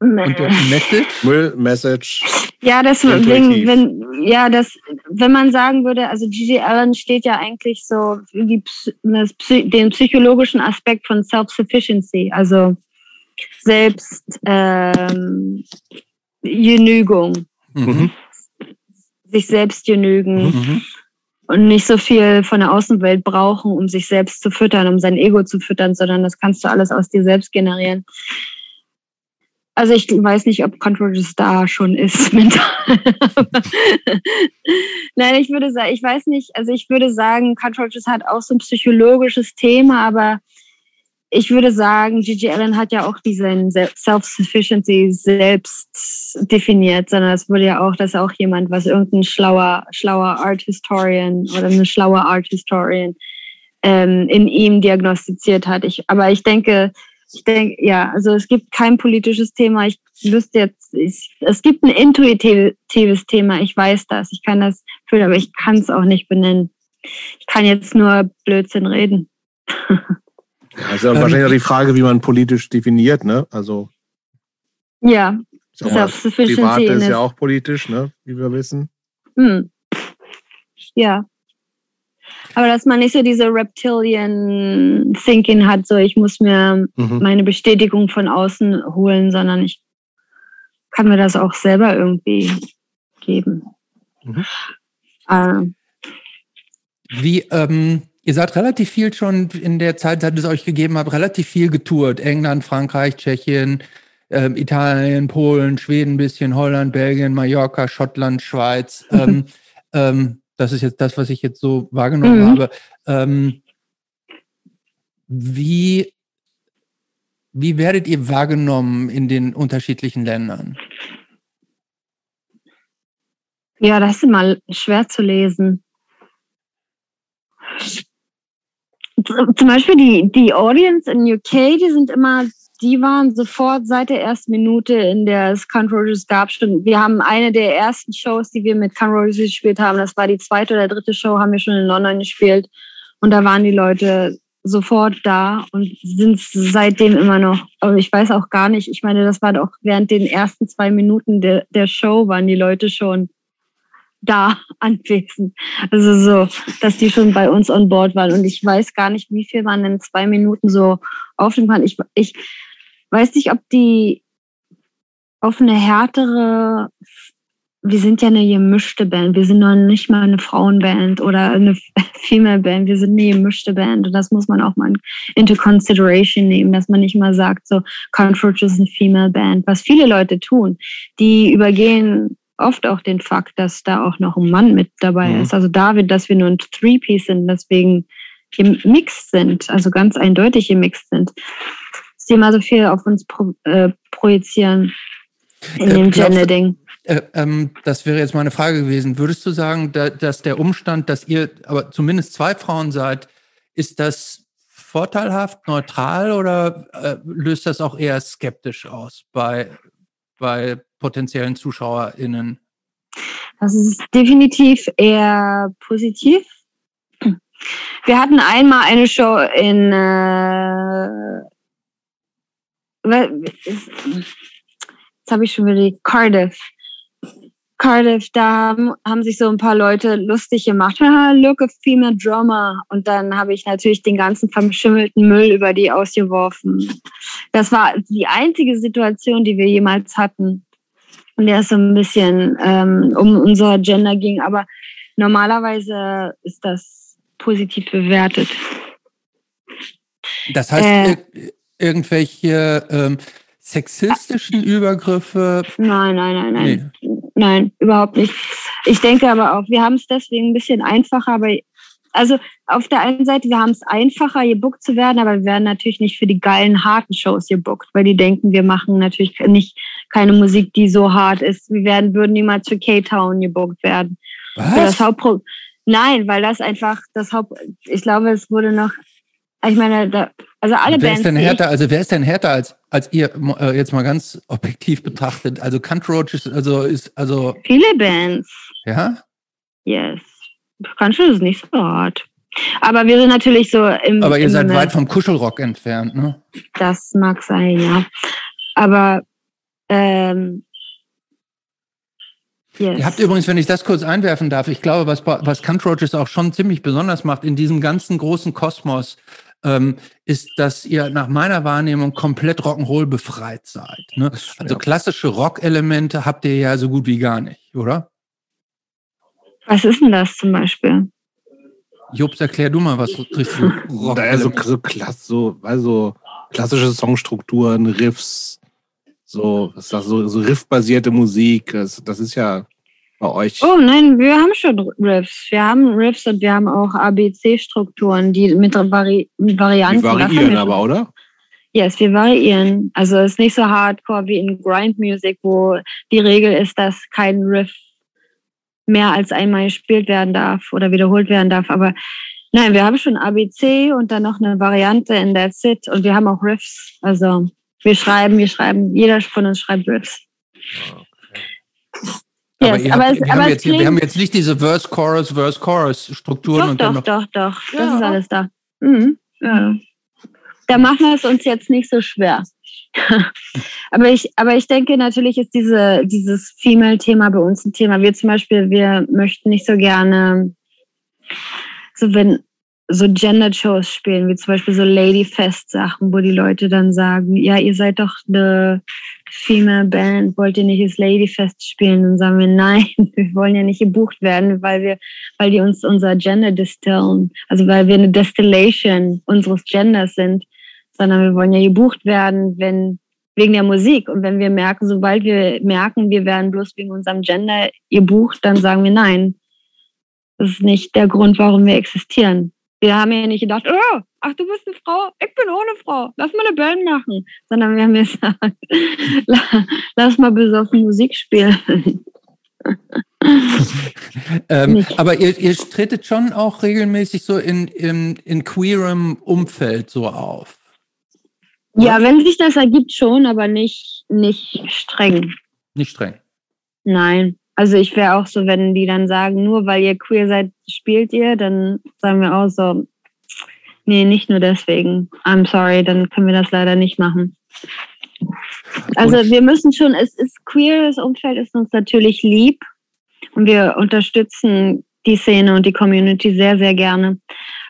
Und der Message? Müll, Message. Ja, das, wenn, wenn, ja, das, wenn man sagen würde, also Gigi Allen steht ja eigentlich so für die, das, den psychologischen Aspekt von Self-Sufficiency, also Selbstgenügung. Ähm, Mhm. sich selbst genügen mhm. Und nicht so viel von der Außenwelt brauchen, um sich selbst zu füttern, um sein Ego zu füttern, sondern das kannst du alles aus dir selbst generieren. Also ich weiß nicht, ob Controllers da schon ist mental. Nein, ich würde sagen, ich weiß nicht, also ich würde sagen, Controllers hat auch so ein psychologisches Thema, aber ich würde sagen, Gigi Allen hat ja auch diesen Self-Sufficiency selbst definiert, sondern es wurde ja auch, dass auch jemand, was irgendein schlauer, schlauer Art Historian oder eine schlaue Art Historian ähm, in ihm diagnostiziert hat. Ich, aber ich denke, ich denke, ja, also es gibt kein politisches Thema. Ich wüsste jetzt, ich, es gibt ein intuitives Thema. Ich weiß das. Ich kann das fühlen, aber ich kann es auch nicht benennen. Ich kann jetzt nur Blödsinn reden. Ist ja ähm, wahrscheinlich auch die Frage, wie man politisch definiert, ne? Also. Ja. Privat ist ja auch politisch, ne? Wie wir wissen. Hm. Ja. Aber dass man nicht so diese Reptilian Thinking hat, so ich muss mir mhm. meine Bestätigung von außen holen, sondern ich kann mir das auch selber irgendwie geben. Mhm. Äh, Wie, ähm, ihr seid relativ viel schon in der Zeit, seit es euch gegeben hat, relativ viel getourt. England, Frankreich, Tschechien, äh, Italien, Polen, Schweden ein bisschen, Holland, Belgien, Mallorca, Schottland, Schweiz. ähm, ähm, das ist jetzt das, was ich jetzt so wahrgenommen mhm. habe. Ähm, wie, wie werdet ihr wahrgenommen in den unterschiedlichen Ländern? Ja, das ist immer schwer zu lesen. Zum Beispiel die, die Audience in UK, die sind immer die waren sofort seit der ersten Minute in der Count Rogers gab schon. Wir haben eine der ersten Shows, die wir mit Count Rogers gespielt haben. Das war die zweite oder dritte Show, haben wir schon in London gespielt. Und da waren die Leute sofort da und sind seitdem immer noch. Aber ich weiß auch gar nicht, ich meine, das war doch während den ersten zwei Minuten der, der Show waren die Leute schon da anwesend. Also so, dass die schon bei uns on board waren. Und ich weiß gar nicht, wie viel man in zwei Minuten so aufnehmen kann. Ich, ich weiß nicht, ob die auf eine härtere, wir sind ja eine gemischte Band, wir sind noch nicht mal eine Frauenband oder eine Female Band, wir sind eine gemischte Band und das muss man auch mal into consideration nehmen, dass man nicht mal sagt, so Controach ist eine Female Band, was viele Leute tun, die übergehen oft auch den Fakt, dass da auch noch ein Mann mit dabei mhm. ist. Also David, dass wir nur ein Three-Piece sind, deswegen im Mix sind, also ganz eindeutig im Mix sind sie immer so viel auf uns pro, äh, projizieren in äh, dem Gender-Ding. Äh, ähm, das wäre jetzt meine Frage gewesen. Würdest du sagen, da, dass der Umstand, dass ihr aber zumindest zwei Frauen seid, ist das vorteilhaft, neutral oder äh, löst das auch eher skeptisch aus bei, bei potenziellen ZuschauerInnen? Das ist definitiv eher positiv. Wir hatten einmal eine Show in äh, jetzt habe ich schon wieder Cardiff. Cardiff, da haben, haben, sich so ein paar Leute lustig gemacht. Look, a female drummer. Und dann habe ich natürlich den ganzen verschimmelten Müll über die ausgeworfen. Das war die einzige Situation, die wir jemals hatten. Und der ist so ein bisschen ähm, um unser Gender ging. Aber normalerweise ist das positiv bewertet. Das heißt, äh, irgendwelche ähm, sexistischen Übergriffe? Nein, nein, nein, nein. Nee. Nein, überhaupt nicht. Ich denke aber auch, wir haben es deswegen ein bisschen einfacher, aber also auf der einen Seite, wir haben es einfacher, gebuckt zu werden, aber wir werden natürlich nicht für die geilen, harten Shows gebuckt, weil die denken, wir machen natürlich nicht keine Musik, die so hart ist. Wir werden, würden niemals für K-Town gebuckt werden. Was? Das Hauptpro Nein, weil das einfach das Haupt. Ich glaube, es wurde noch ich meine, da, also alle wer Bands. Ist denn härter, also wer ist denn härter als, als ihr äh, jetzt mal ganz objektiv betrachtet? Also Country Roaches, also ist also. Viele Bands. Ja? Yes. Country ist nicht so hart. Aber wir sind natürlich so im. Aber ihr im seid weit vom Kuschelrock entfernt, ne? Das mag sein, ja. Aber ähm, Yes. Ihr habt übrigens, wenn ich das kurz einwerfen darf, ich glaube, was, was Country Roaches auch schon ziemlich besonders macht in diesem ganzen großen Kosmos ähm, ist, dass ihr nach meiner Wahrnehmung komplett Rock'n'Roll befreit seid. Ne? Also klassische Rock-Elemente habt ihr ja so gut wie gar nicht, oder? Was ist denn das zum Beispiel? Jobs, erklär du mal, was triffst du? Naja, so, so, klass, so, also klassische Songstrukturen, Riffs, so, was ist das, so, so Riff-basierte Musik, das, das ist ja bei euch. Oh nein, wir haben schon Riffs. Wir haben Riffs und wir haben auch ABC-Strukturen, die mit, Vari Varianten. Die variieren aber, oder? Yes, wir variieren. Also es ist nicht so hardcore wie in Grind Music, wo die Regel ist, dass kein Riff mehr als einmal gespielt werden darf oder wiederholt werden darf. Aber nein, wir haben schon ABC und dann noch eine Variante in That's It und wir haben auch Riffs. Also wir schreiben, wir schreiben, jeder von uns schreibt Riffs. Okay. Aber, yes, aber, es, wir, aber haben jetzt, wir, haben jetzt, nicht diese Verse, Chorus, Verse, Chorus Strukturen. Doch, und doch, doch, doch. Das ja. ist alles da. Mhm. Ja. Da machen wir es uns jetzt nicht so schwer. aber, ich, aber ich denke, natürlich ist diese, dieses Female-Thema bei uns ein Thema. Wir zum Beispiel, wir möchten nicht so gerne, so wenn so Gender-Shows spielen, wie zum Beispiel so Lady-Fest-Sachen, wo die Leute dann sagen, ja, ihr seid doch eine Female Band, wollt ihr nicht das Lady-Fest spielen? Und sagen wir, nein, wir wollen ja nicht gebucht werden, weil wir, weil die uns unser Gender distillen, also weil wir eine Destillation unseres Genders sind sondern wir wollen ja gebucht werden, wenn wegen der Musik. Und wenn wir merken, sobald wir merken, wir werden bloß wegen unserem Gender gebucht, dann sagen wir nein. Das ist nicht der Grund, warum wir existieren. Wir haben ja nicht gedacht, oh, ach, du bist eine Frau, ich bin ohne Frau, lass mal eine Band machen. Sondern wir haben gesagt, lass mal besoffen Musik spielen. ähm, aber ihr, ihr tretet schon auch regelmäßig so in, in, in queerem Umfeld so auf. Ja, wenn sich das ergibt, schon, aber nicht, nicht streng. Nicht streng. Nein. Also ich wäre auch so, wenn die dann sagen, nur weil ihr queer seid, spielt ihr, dann sagen wir auch so, nee, nicht nur deswegen. I'm sorry, dann können wir das leider nicht machen. Also wir müssen schon, es ist queeres Umfeld ist uns natürlich lieb und wir unterstützen die Szene und die Community sehr, sehr gerne.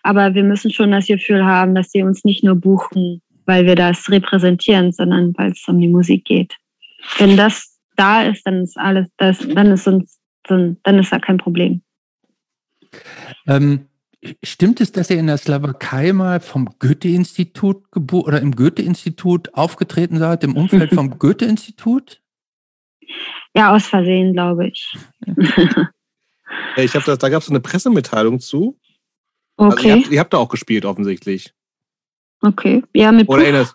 Aber wir müssen schon das Gefühl haben, dass sie uns nicht nur buchen, weil wir das repräsentieren, sondern weil es um die Musik geht. Wenn das da ist, dann ist alles, das, dann ist uns, dann, dann ist da kein Problem. Ähm, stimmt es, dass ihr in der Slowakei mal vom Goethe-Institut oder im Goethe-Institut aufgetreten seid, im Umfeld vom Goethe-Institut? Ja, aus Versehen, glaube ich. ich habe das, da gab es eine Pressemitteilung zu. Okay. Also ihr, habt, ihr habt da auch gespielt, offensichtlich. Okay. Ja, mit Puff. Oder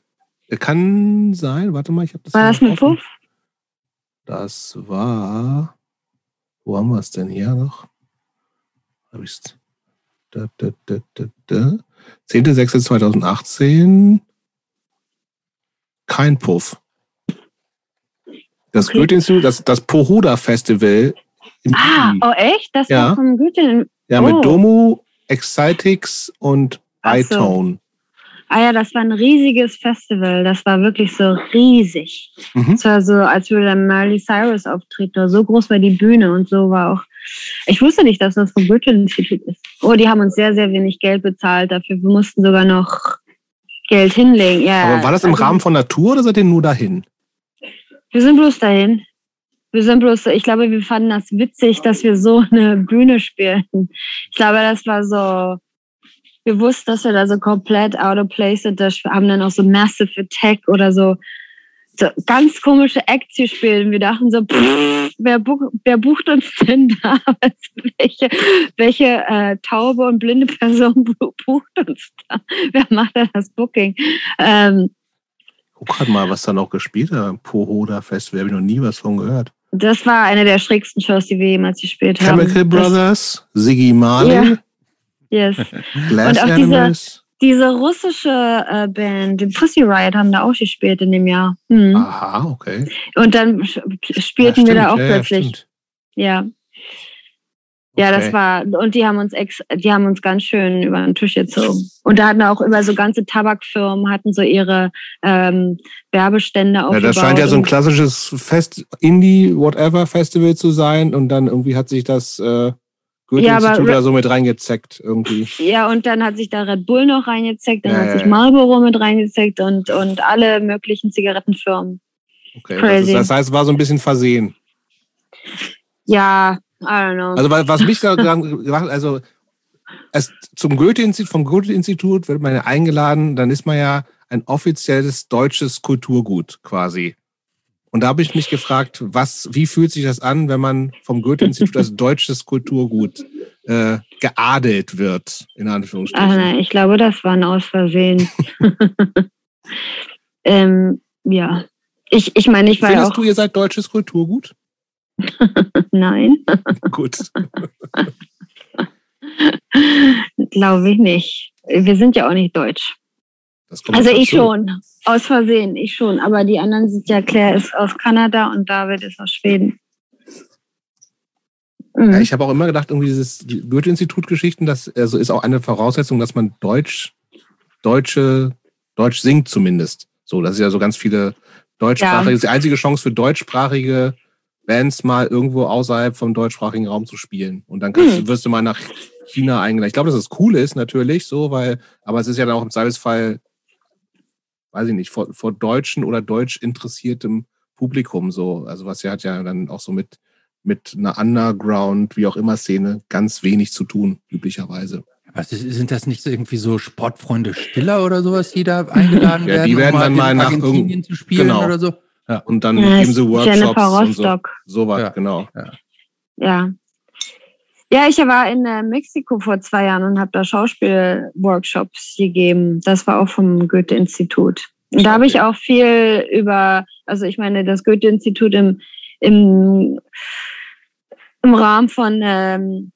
kann sein. Warte mal, ich habe das. War das mit offen. Puff? Das war. Wo haben wir es denn hier noch? Habe ich es. Da, da, da, da, da. 10.06.2018. Kein Puff. Das okay. Goethe-Institut, das, das Pohuda-Festival. Ah, oh echt? Das ja. war vom Goethe. Ja, oh. mit Domu, Excitix und iTone. Ah ja, das war ein riesiges Festival. Das war wirklich so riesig. Mhm. Es war so, als würde dann Miley Cyrus auftreten. So groß war die Bühne und so war auch. Ich wusste nicht, dass das vom Goethe-Institut ist. Oh, die haben uns sehr, sehr wenig Geld bezahlt dafür. Wir mussten sogar noch Geld hinlegen. Ja, Aber war das im also, Rahmen von Natur oder seid ihr nur dahin? Wir sind bloß dahin. Wir sind bloß, ich glaube, wir fanden das witzig, dass wir so eine Bühne spielen. Ich glaube, das war so, wir wussten, dass wir da so komplett out of place sind. Wir haben dann auch so Massive Attack oder so, so ganz komische Acts gespielt. Und wir dachten so, pff, wer, buch, wer, bucht uns denn da? welche welche äh, taube und blinde Person bucht uns da? Wer macht da das Booking? Ähm, Guck gerade mal, was da noch gespielt hat. Pohoda Festival, habe ich noch nie was von gehört. Das war eine der schrägsten Shows, die wir jemals gespielt haben. Chemical Brothers, Siggy Marley. Ja. Yes. und auch diese, diese russische äh, Band, die Pussy Riot, haben da auch gespielt in dem Jahr. Mhm. Aha, okay. Und dann spielten ja, wir da auch ja, plötzlich. Ja. Ja, okay. das war, und die haben uns ex, die haben uns ganz schön über den Tisch gezogen. Und da hatten auch über so ganze Tabakfirmen, hatten so ihre ähm, Werbestände aufgebaut. Ja, das scheint ja so ein klassisches Fest, Indie, whatever Festival zu sein. Und dann irgendwie hat sich das äh, Goethe-Institut ja, da so mit reingezeckt irgendwie. Ja, und dann hat sich da Red Bull noch reingezeckt, dann ja, hat sich Marlboro mit reingezeckt und, und alle möglichen Zigarettenfirmen. Okay, das, ist, das, heißt, es war so ein bisschen versehen. Ja, I don't know. Also was mich da gemacht, also es, zum Goethe-Institut, vom Goethe-Institut wird man ja eingeladen, dann ist man ja ein offizielles deutsches Kulturgut quasi. Und da habe ich mich gefragt, was, wie fühlt sich das an, wenn man vom Goethe-Institut als deutsches Kulturgut äh, geadelt wird, in Anführungsstrichen? Ach nein, ich glaube, das war ein Aus Versehen. ähm, ja. Ich, ich meine, ich war Findest auch. du, ihr seid deutsches Kulturgut? Nein. Gut. glaube ich nicht. Wir sind ja auch nicht deutsch. Also ich dazu. schon. Aus Versehen, ich schon. Aber die anderen sind ja, Claire ist aus Kanada und David ist aus Schweden. Mhm. Ja, ich habe auch immer gedacht, irgendwie dieses Goethe-Institut-Geschichten, das also ist auch eine Voraussetzung, dass man Deutsch, Deutsche, Deutsch singt zumindest. So, das ist ja so ganz viele deutschsprachige, ja. das ist die einzige Chance für deutschsprachige Bands mal irgendwo außerhalb vom deutschsprachigen Raum zu spielen. Und dann kannst, hm. wirst du mal nach China eingeladen. Ich glaube, dass das cool ist, natürlich, so, weil, aber es ist ja dann auch im Zweifelsfall weiß ich nicht, vor, vor deutschen oder deutsch interessiertem Publikum so. Also was ja hat ja dann auch so mit, mit einer Underground, wie auch immer Szene ganz wenig zu tun, üblicherweise. Was sind das nicht so irgendwie so Sportfreunde Stiller oder sowas, die da eingeladen ja, werden? Die werden um dann mal nach Argentinien zu spielen genau. oder so. Ja. Und dann ja, geben sie Workshops und so. So was, ja. genau. Ja. ja. Ja, ich war in äh, Mexiko vor zwei Jahren und habe da Schauspielworkshops gegeben. Das war auch vom Goethe-Institut. Und da habe ich auch viel über, also ich meine, das Goethe-Institut im, im, im Rahmen von ähm,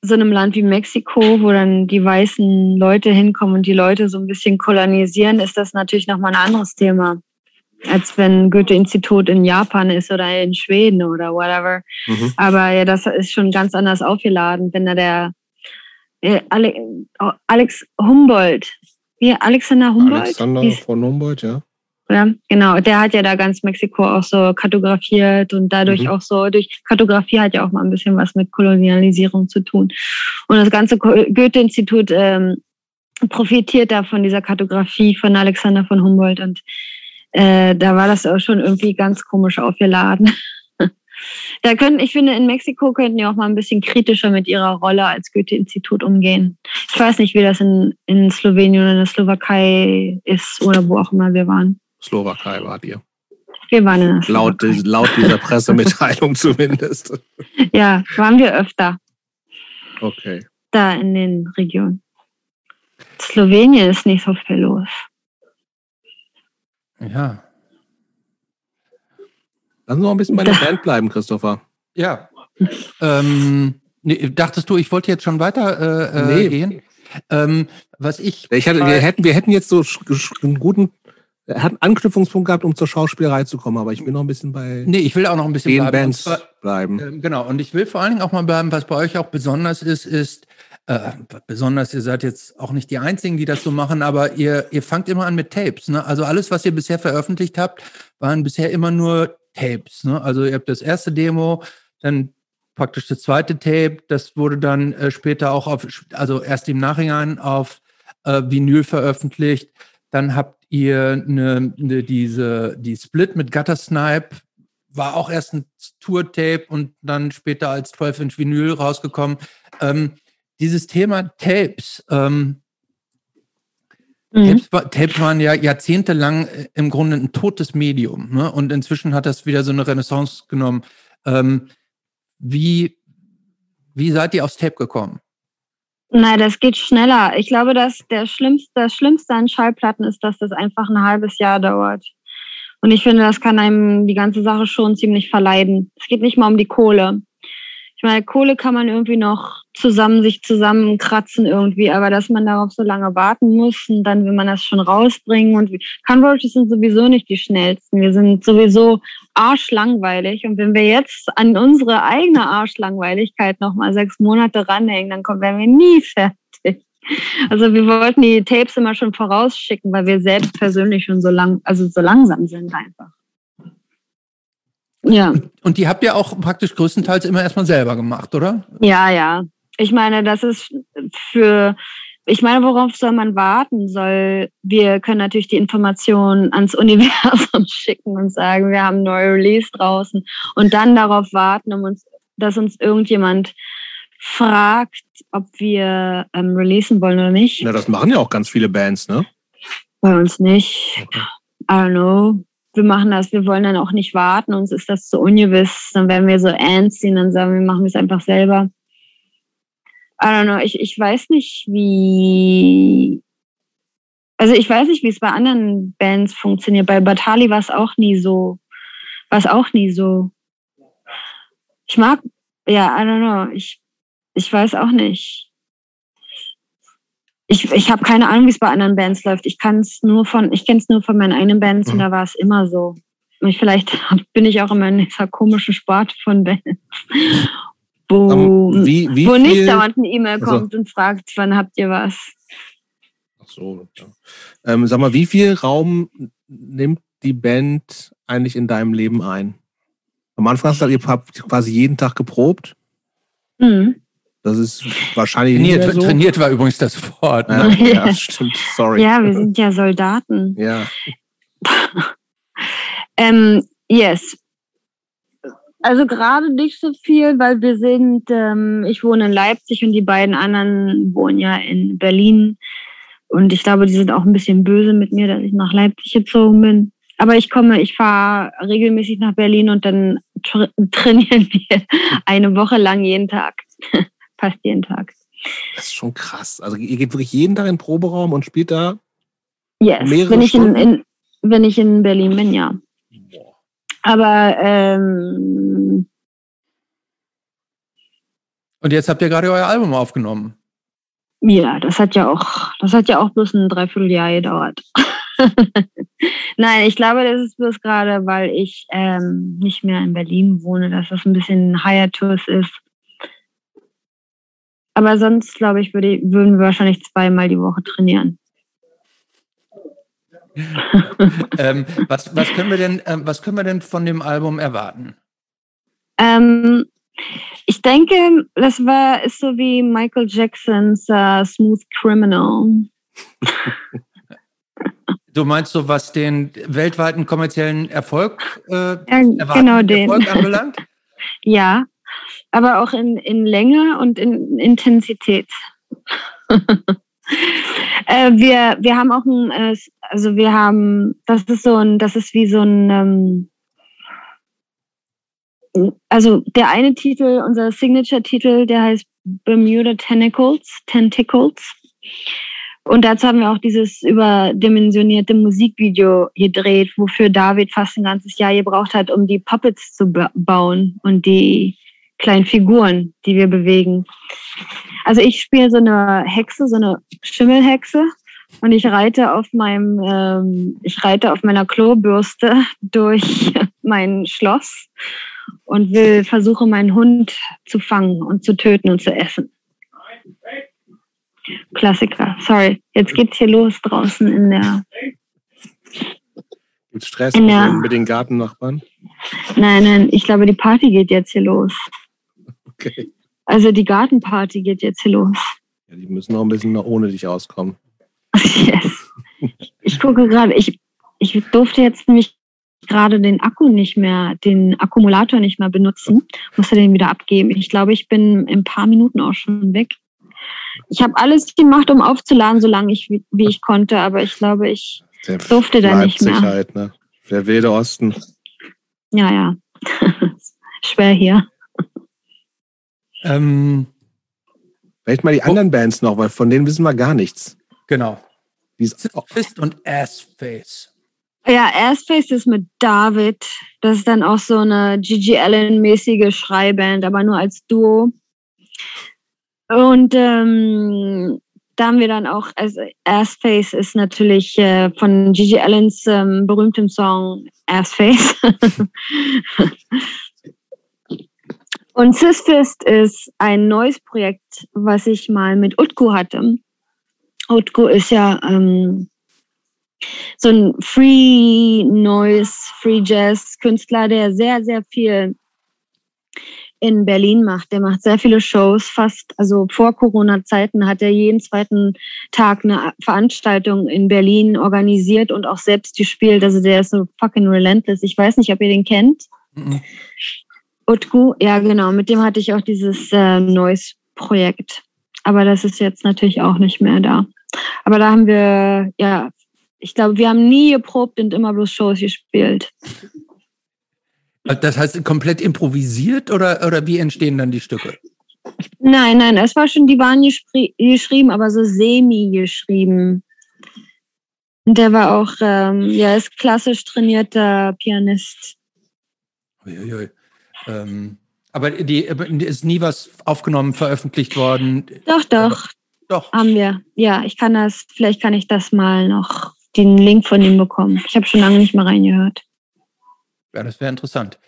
so einem Land wie Mexiko, wo dann die weißen Leute hinkommen und die Leute so ein bisschen kolonisieren, ist das natürlich nochmal ein anderes Thema als wenn Goethe-Institut in Japan ist oder in Schweden oder whatever. Mhm. Aber ja, das ist schon ganz anders aufgeladen, wenn da der äh, Alex Humboldt, wie Alexander Humboldt? Alexander von Humboldt, ja. Ja, genau. Der hat ja da ganz Mexiko auch so kartografiert und dadurch mhm. auch so, durch Kartografie hat ja auch mal ein bisschen was mit Kolonialisierung zu tun. Und das ganze Goethe-Institut ähm, profitiert da von dieser Kartografie von Alexander von Humboldt und äh, da war das auch schon irgendwie ganz komisch aufgeladen. da können, ich finde, in Mexiko könnten die auch mal ein bisschen kritischer mit ihrer Rolle als Goethe-Institut umgehen. Ich weiß nicht, wie das in, in Slowenien oder in der Slowakei ist oder wo auch immer wir waren. Slowakei wart ihr. Wir waren in der laut, laut dieser Pressemitteilung zumindest. Ja, waren wir öfter. Okay. Da in den Regionen. Slowenien ist nicht so viel los. Ja. Lass uns noch ein bisschen bei der Band bleiben, Christopher. Ja. ähm, nee, dachtest du, ich wollte jetzt schon weiter äh, äh nee. gehen? Ähm, was ich. ich hatte, wir, hätten, wir hätten jetzt so einen guten er hat einen Anknüpfungspunkt gehabt, um zur Schauspielerei zu kommen, aber ich bin noch ein bisschen bei nee, ich will auch noch ein bisschen den bleiben. Bands zwar, bleiben. Äh, genau, und ich will vor allen Dingen auch mal bleiben, was bei euch auch besonders ist, ist, äh, besonders, ihr seid jetzt auch nicht die Einzigen, die das so machen, aber ihr, ihr fangt immer an mit Tapes. Ne? Also alles, was ihr bisher veröffentlicht habt, waren bisher immer nur Tapes. Ne? Also ihr habt das erste Demo, dann praktisch das zweite Tape, das wurde dann äh, später auch auf, also erst im Nachhinein auf äh, Vinyl veröffentlicht. Dann habt ihr eine, eine, diese, die Split mit Gutter Snipe, war auch erst ein Tour-Tape und dann später als 12-Inch Vinyl rausgekommen. Ähm, dieses Thema Tapes, ähm, mhm. Tapes, Tapes, waren ja jahrzehntelang äh, im Grunde ein totes Medium. Ne? Und inzwischen hat das wieder so eine Renaissance genommen. Ähm, wie, wie seid ihr aufs Tape gekommen? Nein, das geht schneller. Ich glaube, dass der schlimmste, das Schlimmste an Schallplatten ist, dass das einfach ein halbes Jahr dauert. Und ich finde, das kann einem die ganze Sache schon ziemlich verleiden. Es geht nicht mal um die Kohle meine, Kohle kann man irgendwie noch zusammen sich zusammenkratzen irgendwie, aber dass man darauf so lange warten muss und dann will man das schon rausbringen und Converges sind sowieso nicht die schnellsten. Wir sind sowieso arschlangweilig und wenn wir jetzt an unsere eigene Arschlangweiligkeit nochmal sechs Monate ranhängen, dann kommen, werden wir nie fertig. Also wir wollten die Tapes immer schon vorausschicken, weil wir selbst persönlich schon so lang, also so langsam sind einfach. Ja. Und, und die habt ihr auch praktisch größtenteils immer erstmal selber gemacht, oder? Ja, ja. Ich meine, das ist für, ich meine, worauf soll man warten? Soll, wir können natürlich die Informationen ans Universum schicken und sagen, wir haben ein neues Release draußen und dann darauf warten, um uns dass uns irgendjemand fragt, ob wir ähm, releasen wollen oder nicht. Na, das machen ja auch ganz viele Bands, ne? Bei uns nicht. Okay. I don't know. Wir machen das, wir wollen dann auch nicht warten, uns ist das zu ungewiss. Dann werden wir so anziehen, dann sagen wir, machen wir es einfach selber. I don't know, ich, ich weiß nicht, wie. Also ich weiß nicht, wie es bei anderen Bands funktioniert. Bei Batali war es auch nie so. War es auch nie so. Ich mag, ja, I don't know. Ich, ich weiß auch nicht. Ich, ich habe keine Ahnung, wie es bei anderen Bands läuft. Ich kann es nur von, ich kenne es nur von meinen eigenen Bands mhm. und da war es immer so. Und vielleicht bin ich auch immer in dieser komischen Sparte von Bands, wo, um, wie, wie wo nicht dauernd eine E-Mail also kommt also, und fragt, wann habt ihr was. Ach so. Ja. Ähm, sag mal, wie viel Raum nimmt die Band eigentlich in deinem Leben ein? Am Anfang hast du gesagt, ihr habt quasi jeden Tag geprobt. Mhm. Das ist wahrscheinlich trainiert, nicht so. trainiert war übrigens das Wort. Ne? Ja, ja, stimmt. Sorry. Ja, wir sind ja Soldaten. Ja. ähm, yes. Also gerade nicht so viel, weil wir sind, ähm, ich wohne in Leipzig und die beiden anderen wohnen ja in Berlin. Und ich glaube, die sind auch ein bisschen böse mit mir, dass ich nach Leipzig gezogen bin. Aber ich komme, ich fahre regelmäßig nach Berlin und dann tra trainieren wir eine Woche lang jeden Tag. Fast jeden Tag. Das ist schon krass. Also ihr geht wirklich jeden Tag in den Proberaum und spielt da yes. mehrere wenn ich in, in, wenn ich in Berlin bin, ja. Aber ähm, und jetzt habt ihr gerade euer Album aufgenommen. Ja, das hat ja auch, das hat ja auch bloß ein Dreivierteljahr gedauert. Nein, ich glaube, das ist bloß gerade, weil ich ähm, nicht mehr in Berlin wohne, dass das ein bisschen Higher Tours ist. Aber sonst, glaube ich, würde, würden wir wahrscheinlich zweimal die Woche trainieren. ähm, was, was, können wir denn, äh, was können wir denn von dem Album erwarten? Ähm, ich denke, das war ist so wie Michael Jacksons uh, Smooth Criminal. Du meinst so, was den weltweiten kommerziellen Erfolg, äh, genau den. Erfolg anbelangt? ja, aber auch in, in Länge und in Intensität. Äh, wir, wir haben auch ein, äh, also wir haben, das ist so ein, das ist wie so ein, ähm, also der eine Titel, unser Signature-Titel, der heißt Bermuda Tentacles, Tentacles. Und dazu haben wir auch dieses überdimensionierte Musikvideo gedreht, wofür David fast ein ganzes Jahr gebraucht hat, um die Puppets zu bauen und die kleinen Figuren, die wir bewegen. Also ich spiele so eine Hexe, so eine Schimmelhexe und ich reite auf meinem, ähm, ich reite auf meiner Klobürste durch mein Schloss und will versuche meinen Hund zu fangen und zu töten und zu essen. Klassiker. Sorry, jetzt geht's hier los draußen in der. Gibt Stress der, mit den Gartennachbarn? Nein, nein, ich glaube, die Party geht jetzt hier los. Okay. Also die Gartenparty geht jetzt hier los. Ja, die müssen noch ein bisschen ohne dich auskommen. yes. Ich gucke gerade, ich, ich durfte jetzt nämlich gerade den Akku nicht mehr, den Akkumulator nicht mehr benutzen, musste den wieder abgeben. Ich glaube, ich bin in ein paar Minuten auch schon weg. Ich habe alles gemacht, um aufzuladen, so lange ich wie, wie ich konnte, aber ich glaube, ich Der durfte da nicht mehr. Halt, ne? Der wilde Osten. Ja, ja. Schwer hier. Ähm, Vielleicht mal die anderen Bands noch, weil von denen wissen wir gar nichts. Genau. Fist und Assface. Ja, Assface ist mit David. Das ist dann auch so eine Gigi Allen-mäßige Schreiband, aber nur als Duo. Und ähm, da haben wir dann auch, also Assface ist natürlich äh, von Gigi Allens ähm, berühmtem Song Assface. Und Sisfist ist ein neues Projekt, was ich mal mit Utku hatte. Utku ist ja ähm, so ein Free Noise, Free Jazz Künstler, der sehr, sehr viel in Berlin macht. Der macht sehr viele Shows, fast, also vor Corona-Zeiten hat er jeden zweiten Tag eine Veranstaltung in Berlin organisiert und auch selbst gespielt. Also der ist so fucking relentless. Ich weiß nicht, ob ihr den kennt. Mhm. Utku, ja genau, mit dem hatte ich auch dieses äh, Noise-Projekt. Aber das ist jetzt natürlich auch nicht mehr da. Aber da haben wir, ja, ich glaube, wir haben nie geprobt und immer bloß Shows gespielt. Das heißt, komplett improvisiert oder, oder wie entstehen dann die Stücke? Nein, nein, es war schon, die waren geschrieben, aber so semi geschrieben. Und der war auch, ähm, ja, ist klassisch trainierter Pianist. Uiuiui. Ähm, aber die, ist nie was aufgenommen, veröffentlicht worden? Doch, doch. Doch. Haben wir. Ja, ich kann das, vielleicht kann ich das mal noch, den Link von ihm bekommen. Ich habe schon lange nicht mehr reingehört. Ja, das wäre interessant.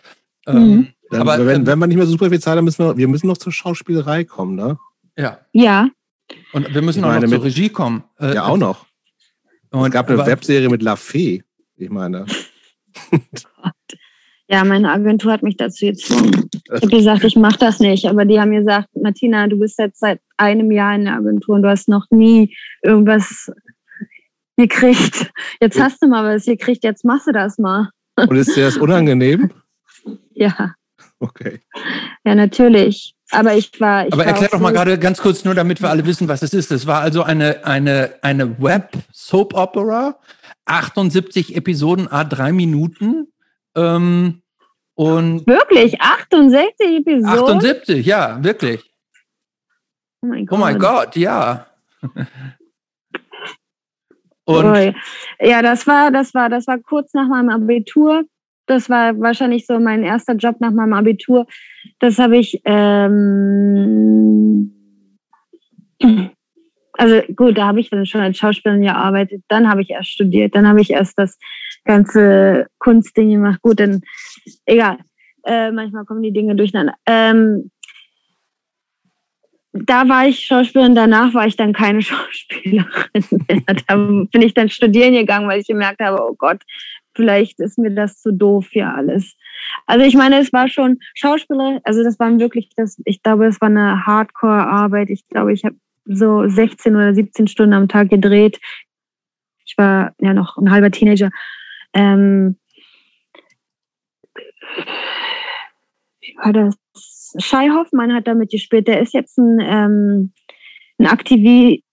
Mhm. Ähm, dann, aber wenn, wenn wir nicht mehr so super viel Zeit haben, müssen wir, wir müssen noch zur Schauspielerei kommen, ne? Ja. Ja. Und wir müssen ich auch noch zur Regie kommen. Äh, ja, auch noch. Und, es gab eine aber, Webserie mit La Fee, ich meine. ja, meine Agentur hat mich dazu gezwungen. Ich habe gesagt, ich mache das nicht. Aber die haben gesagt, Martina, du bist jetzt seit einem Jahr in der Agentur und du hast noch nie irgendwas gekriegt. Jetzt hast du mal was gekriegt, jetzt machst du das mal. Und ist dir das unangenehm? ja. Okay. Ja, natürlich. Aber ich war. Ich Aber war erklär doch mal gerade ganz kurz, nur damit wir alle wissen, was es ist. Es war also eine, eine, eine Web-Soap-Opera, 78 Episoden, a drei Minuten. Ähm, und wirklich? 68 Episoden? 78, ja, wirklich. Oh mein Gott, oh mein Gott ja. Und ja, das war, das war, das war kurz nach meinem Abitur. Das war wahrscheinlich so mein erster Job nach meinem Abitur. Das habe ich, ähm, also gut, da habe ich dann schon als Schauspielerin gearbeitet. Dann habe ich erst studiert. Dann habe ich erst das ganze Kunstding gemacht. Gut, dann egal. Äh, manchmal kommen die Dinge durcheinander. Ähm, da war ich Schauspielerin, danach war ich dann keine Schauspielerin mehr. Da bin ich dann studieren gegangen, weil ich gemerkt habe, oh Gott, vielleicht ist mir das zu doof hier alles. Also ich meine, es war schon Schauspieler, also das war wirklich das, ich glaube, es war eine Hardcore-Arbeit. Ich glaube, ich habe so 16 oder 17 Stunden am Tag gedreht. Ich war ja noch ein halber Teenager. Ähm, wie war das? Shai Hoffmann hat damit gespielt. Der ist jetzt ein, ähm, ein Aktivi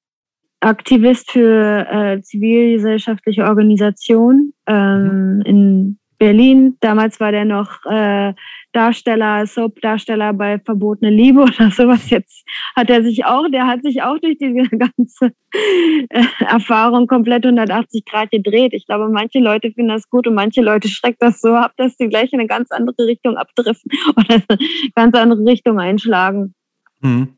Aktivist für äh, zivilgesellschaftliche Organisation ähm, mhm. in Berlin. Damals war der noch äh, Darsteller, Soap-Darsteller bei Verbotene Liebe oder sowas. Jetzt hat er sich auch, der hat sich auch durch diese ganze äh, Erfahrung komplett 180 Grad gedreht. Ich glaube, manche Leute finden das gut und manche Leute schreckt das so ab, dass sie gleich in eine ganz andere Richtung abdriften oder eine ganz andere Richtung einschlagen. Mhm.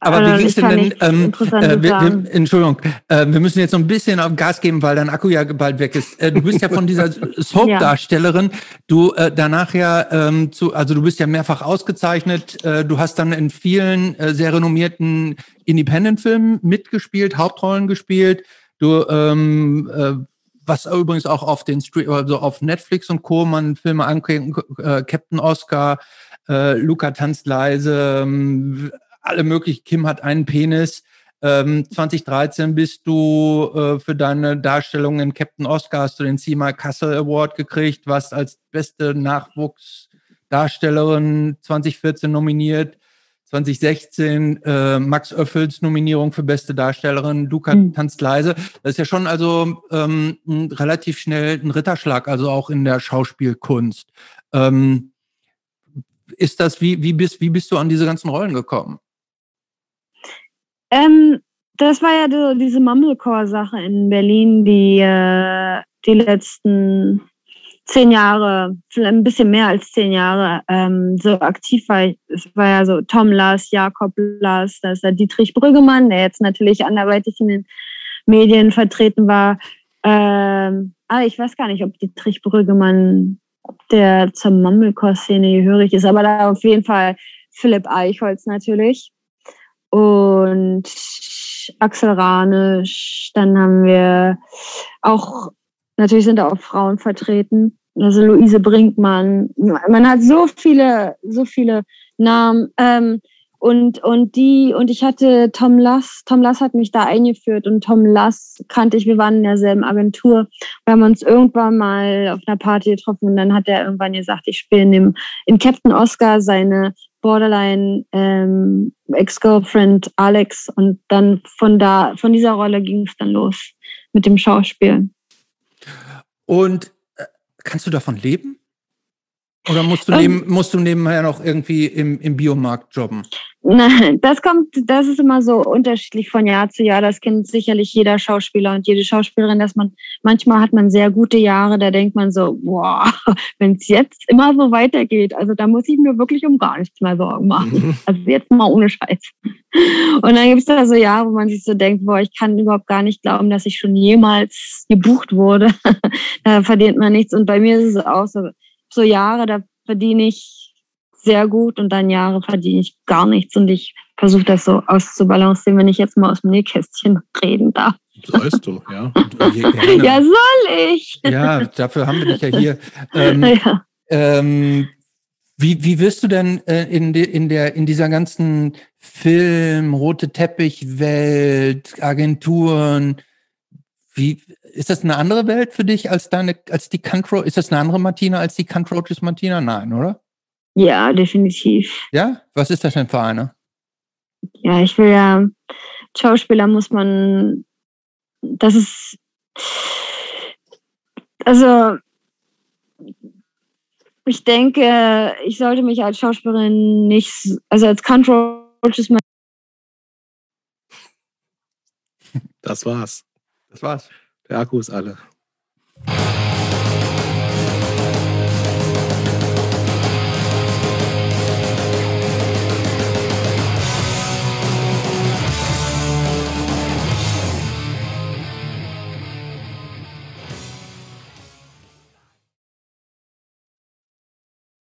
Aber wie ging es denn? Ähm, äh, wir, wir, Entschuldigung, äh, wir müssen jetzt noch ein bisschen auf Gas geben, weil dein Akku ja bald weg ist. Äh, du bist ja von dieser Soap-Darstellerin. Du äh, danach ja ähm, zu, also du bist ja mehrfach ausgezeichnet. Äh, du hast dann in vielen äh, sehr renommierten Independent-Filmen mitgespielt, Hauptrollen gespielt. Du ähm, äh, was übrigens auch auf den Street, also auf Netflix und Co. man Filme angucken, Captain Oscar, äh, Luca tanzt leise, ähm, alle möglichen, Kim hat einen Penis. Ähm, 2013 bist du äh, für deine Darstellung in Captain Oscar hast du den CMA Castle Award gekriegt, warst als beste Nachwuchsdarstellerin 2014 nominiert. 2016 äh, Max Öffels Nominierung für beste Darstellerin, du mhm. tanzt leise. Das ist ja schon also ähm, relativ schnell ein Ritterschlag, also auch in der Schauspielkunst. Ähm, ist das, wie, wie, bist, wie bist du an diese ganzen Rollen gekommen? Ähm, das war ja so diese Mumblecore-Sache in Berlin, die äh, die letzten zehn Jahre, ein bisschen mehr als zehn Jahre ähm, so aktiv war. Es war ja so Tom Lars, Jakob Lars, da ist der Dietrich Brüggemann, der jetzt natürlich anderweitig in den Medien vertreten war. Ähm, ah, ich weiß gar nicht, ob Dietrich Brüggemann der zur Mumblecore-Szene gehörig ist, aber da auf jeden Fall Philipp Eichholz natürlich und Axel Ranisch. Dann haben wir auch, natürlich sind da auch Frauen vertreten. Also Luise Brinkmann. Man hat so viele, so viele Namen. Ähm, und, und die, und ich hatte Tom Lass, Tom Lass hat mich da eingeführt und Tom Lass kannte ich, wir waren in derselben Agentur. Wir haben uns irgendwann mal auf einer Party getroffen und dann hat er irgendwann gesagt, ich spiele in, in Captain Oscar seine Borderline ähm, Ex-Girlfriend Alex und dann von da, von dieser Rolle ging es dann los mit dem Schauspiel. Und äh, kannst du davon leben? Oder musst du, ähm, neben, musst du nebenher noch irgendwie im, im Biomarkt jobben? Nein, das kommt, das ist immer so unterschiedlich von Jahr zu Jahr. Das kennt sicherlich jeder Schauspieler und jede Schauspielerin, dass man, manchmal hat man sehr gute Jahre, da denkt man so, boah, wenn es jetzt immer so weitergeht, also da muss ich mir wirklich um gar nichts mehr Sorgen machen. Mhm. Also jetzt mal ohne Scheiß. Und dann gibt es da so Jahre, wo man sich so denkt, boah, ich kann überhaupt gar nicht glauben, dass ich schon jemals gebucht wurde. da verdient man nichts. Und bei mir ist es auch so, so Jahre, da verdiene ich sehr gut und dann Jahre verdiene ich gar nichts und ich versuche das so auszubalancieren, wenn ich jetzt mal aus dem Nähkästchen reden darf. Sollst du, ja. ja, soll ich. Ja, dafür haben wir dich ja hier. Ähm, ja. Ähm, wie, wie wirst du denn äh, in, de, in, der, in dieser ganzen Film, rote Teppichwelt, Agenturen, wie, ist das eine andere Welt für dich als deine, als die Control? Ist das eine andere Martina als die Controaches Martina? Nein, oder? Ja, definitiv. Ja? Was ist das denn für eine? Ja, ich will ja, Schauspieler muss man, das ist, also, ich denke, ich sollte mich als Schauspielerin nicht, also als Controaches Das war's. Das war's. Der Akku ist alle.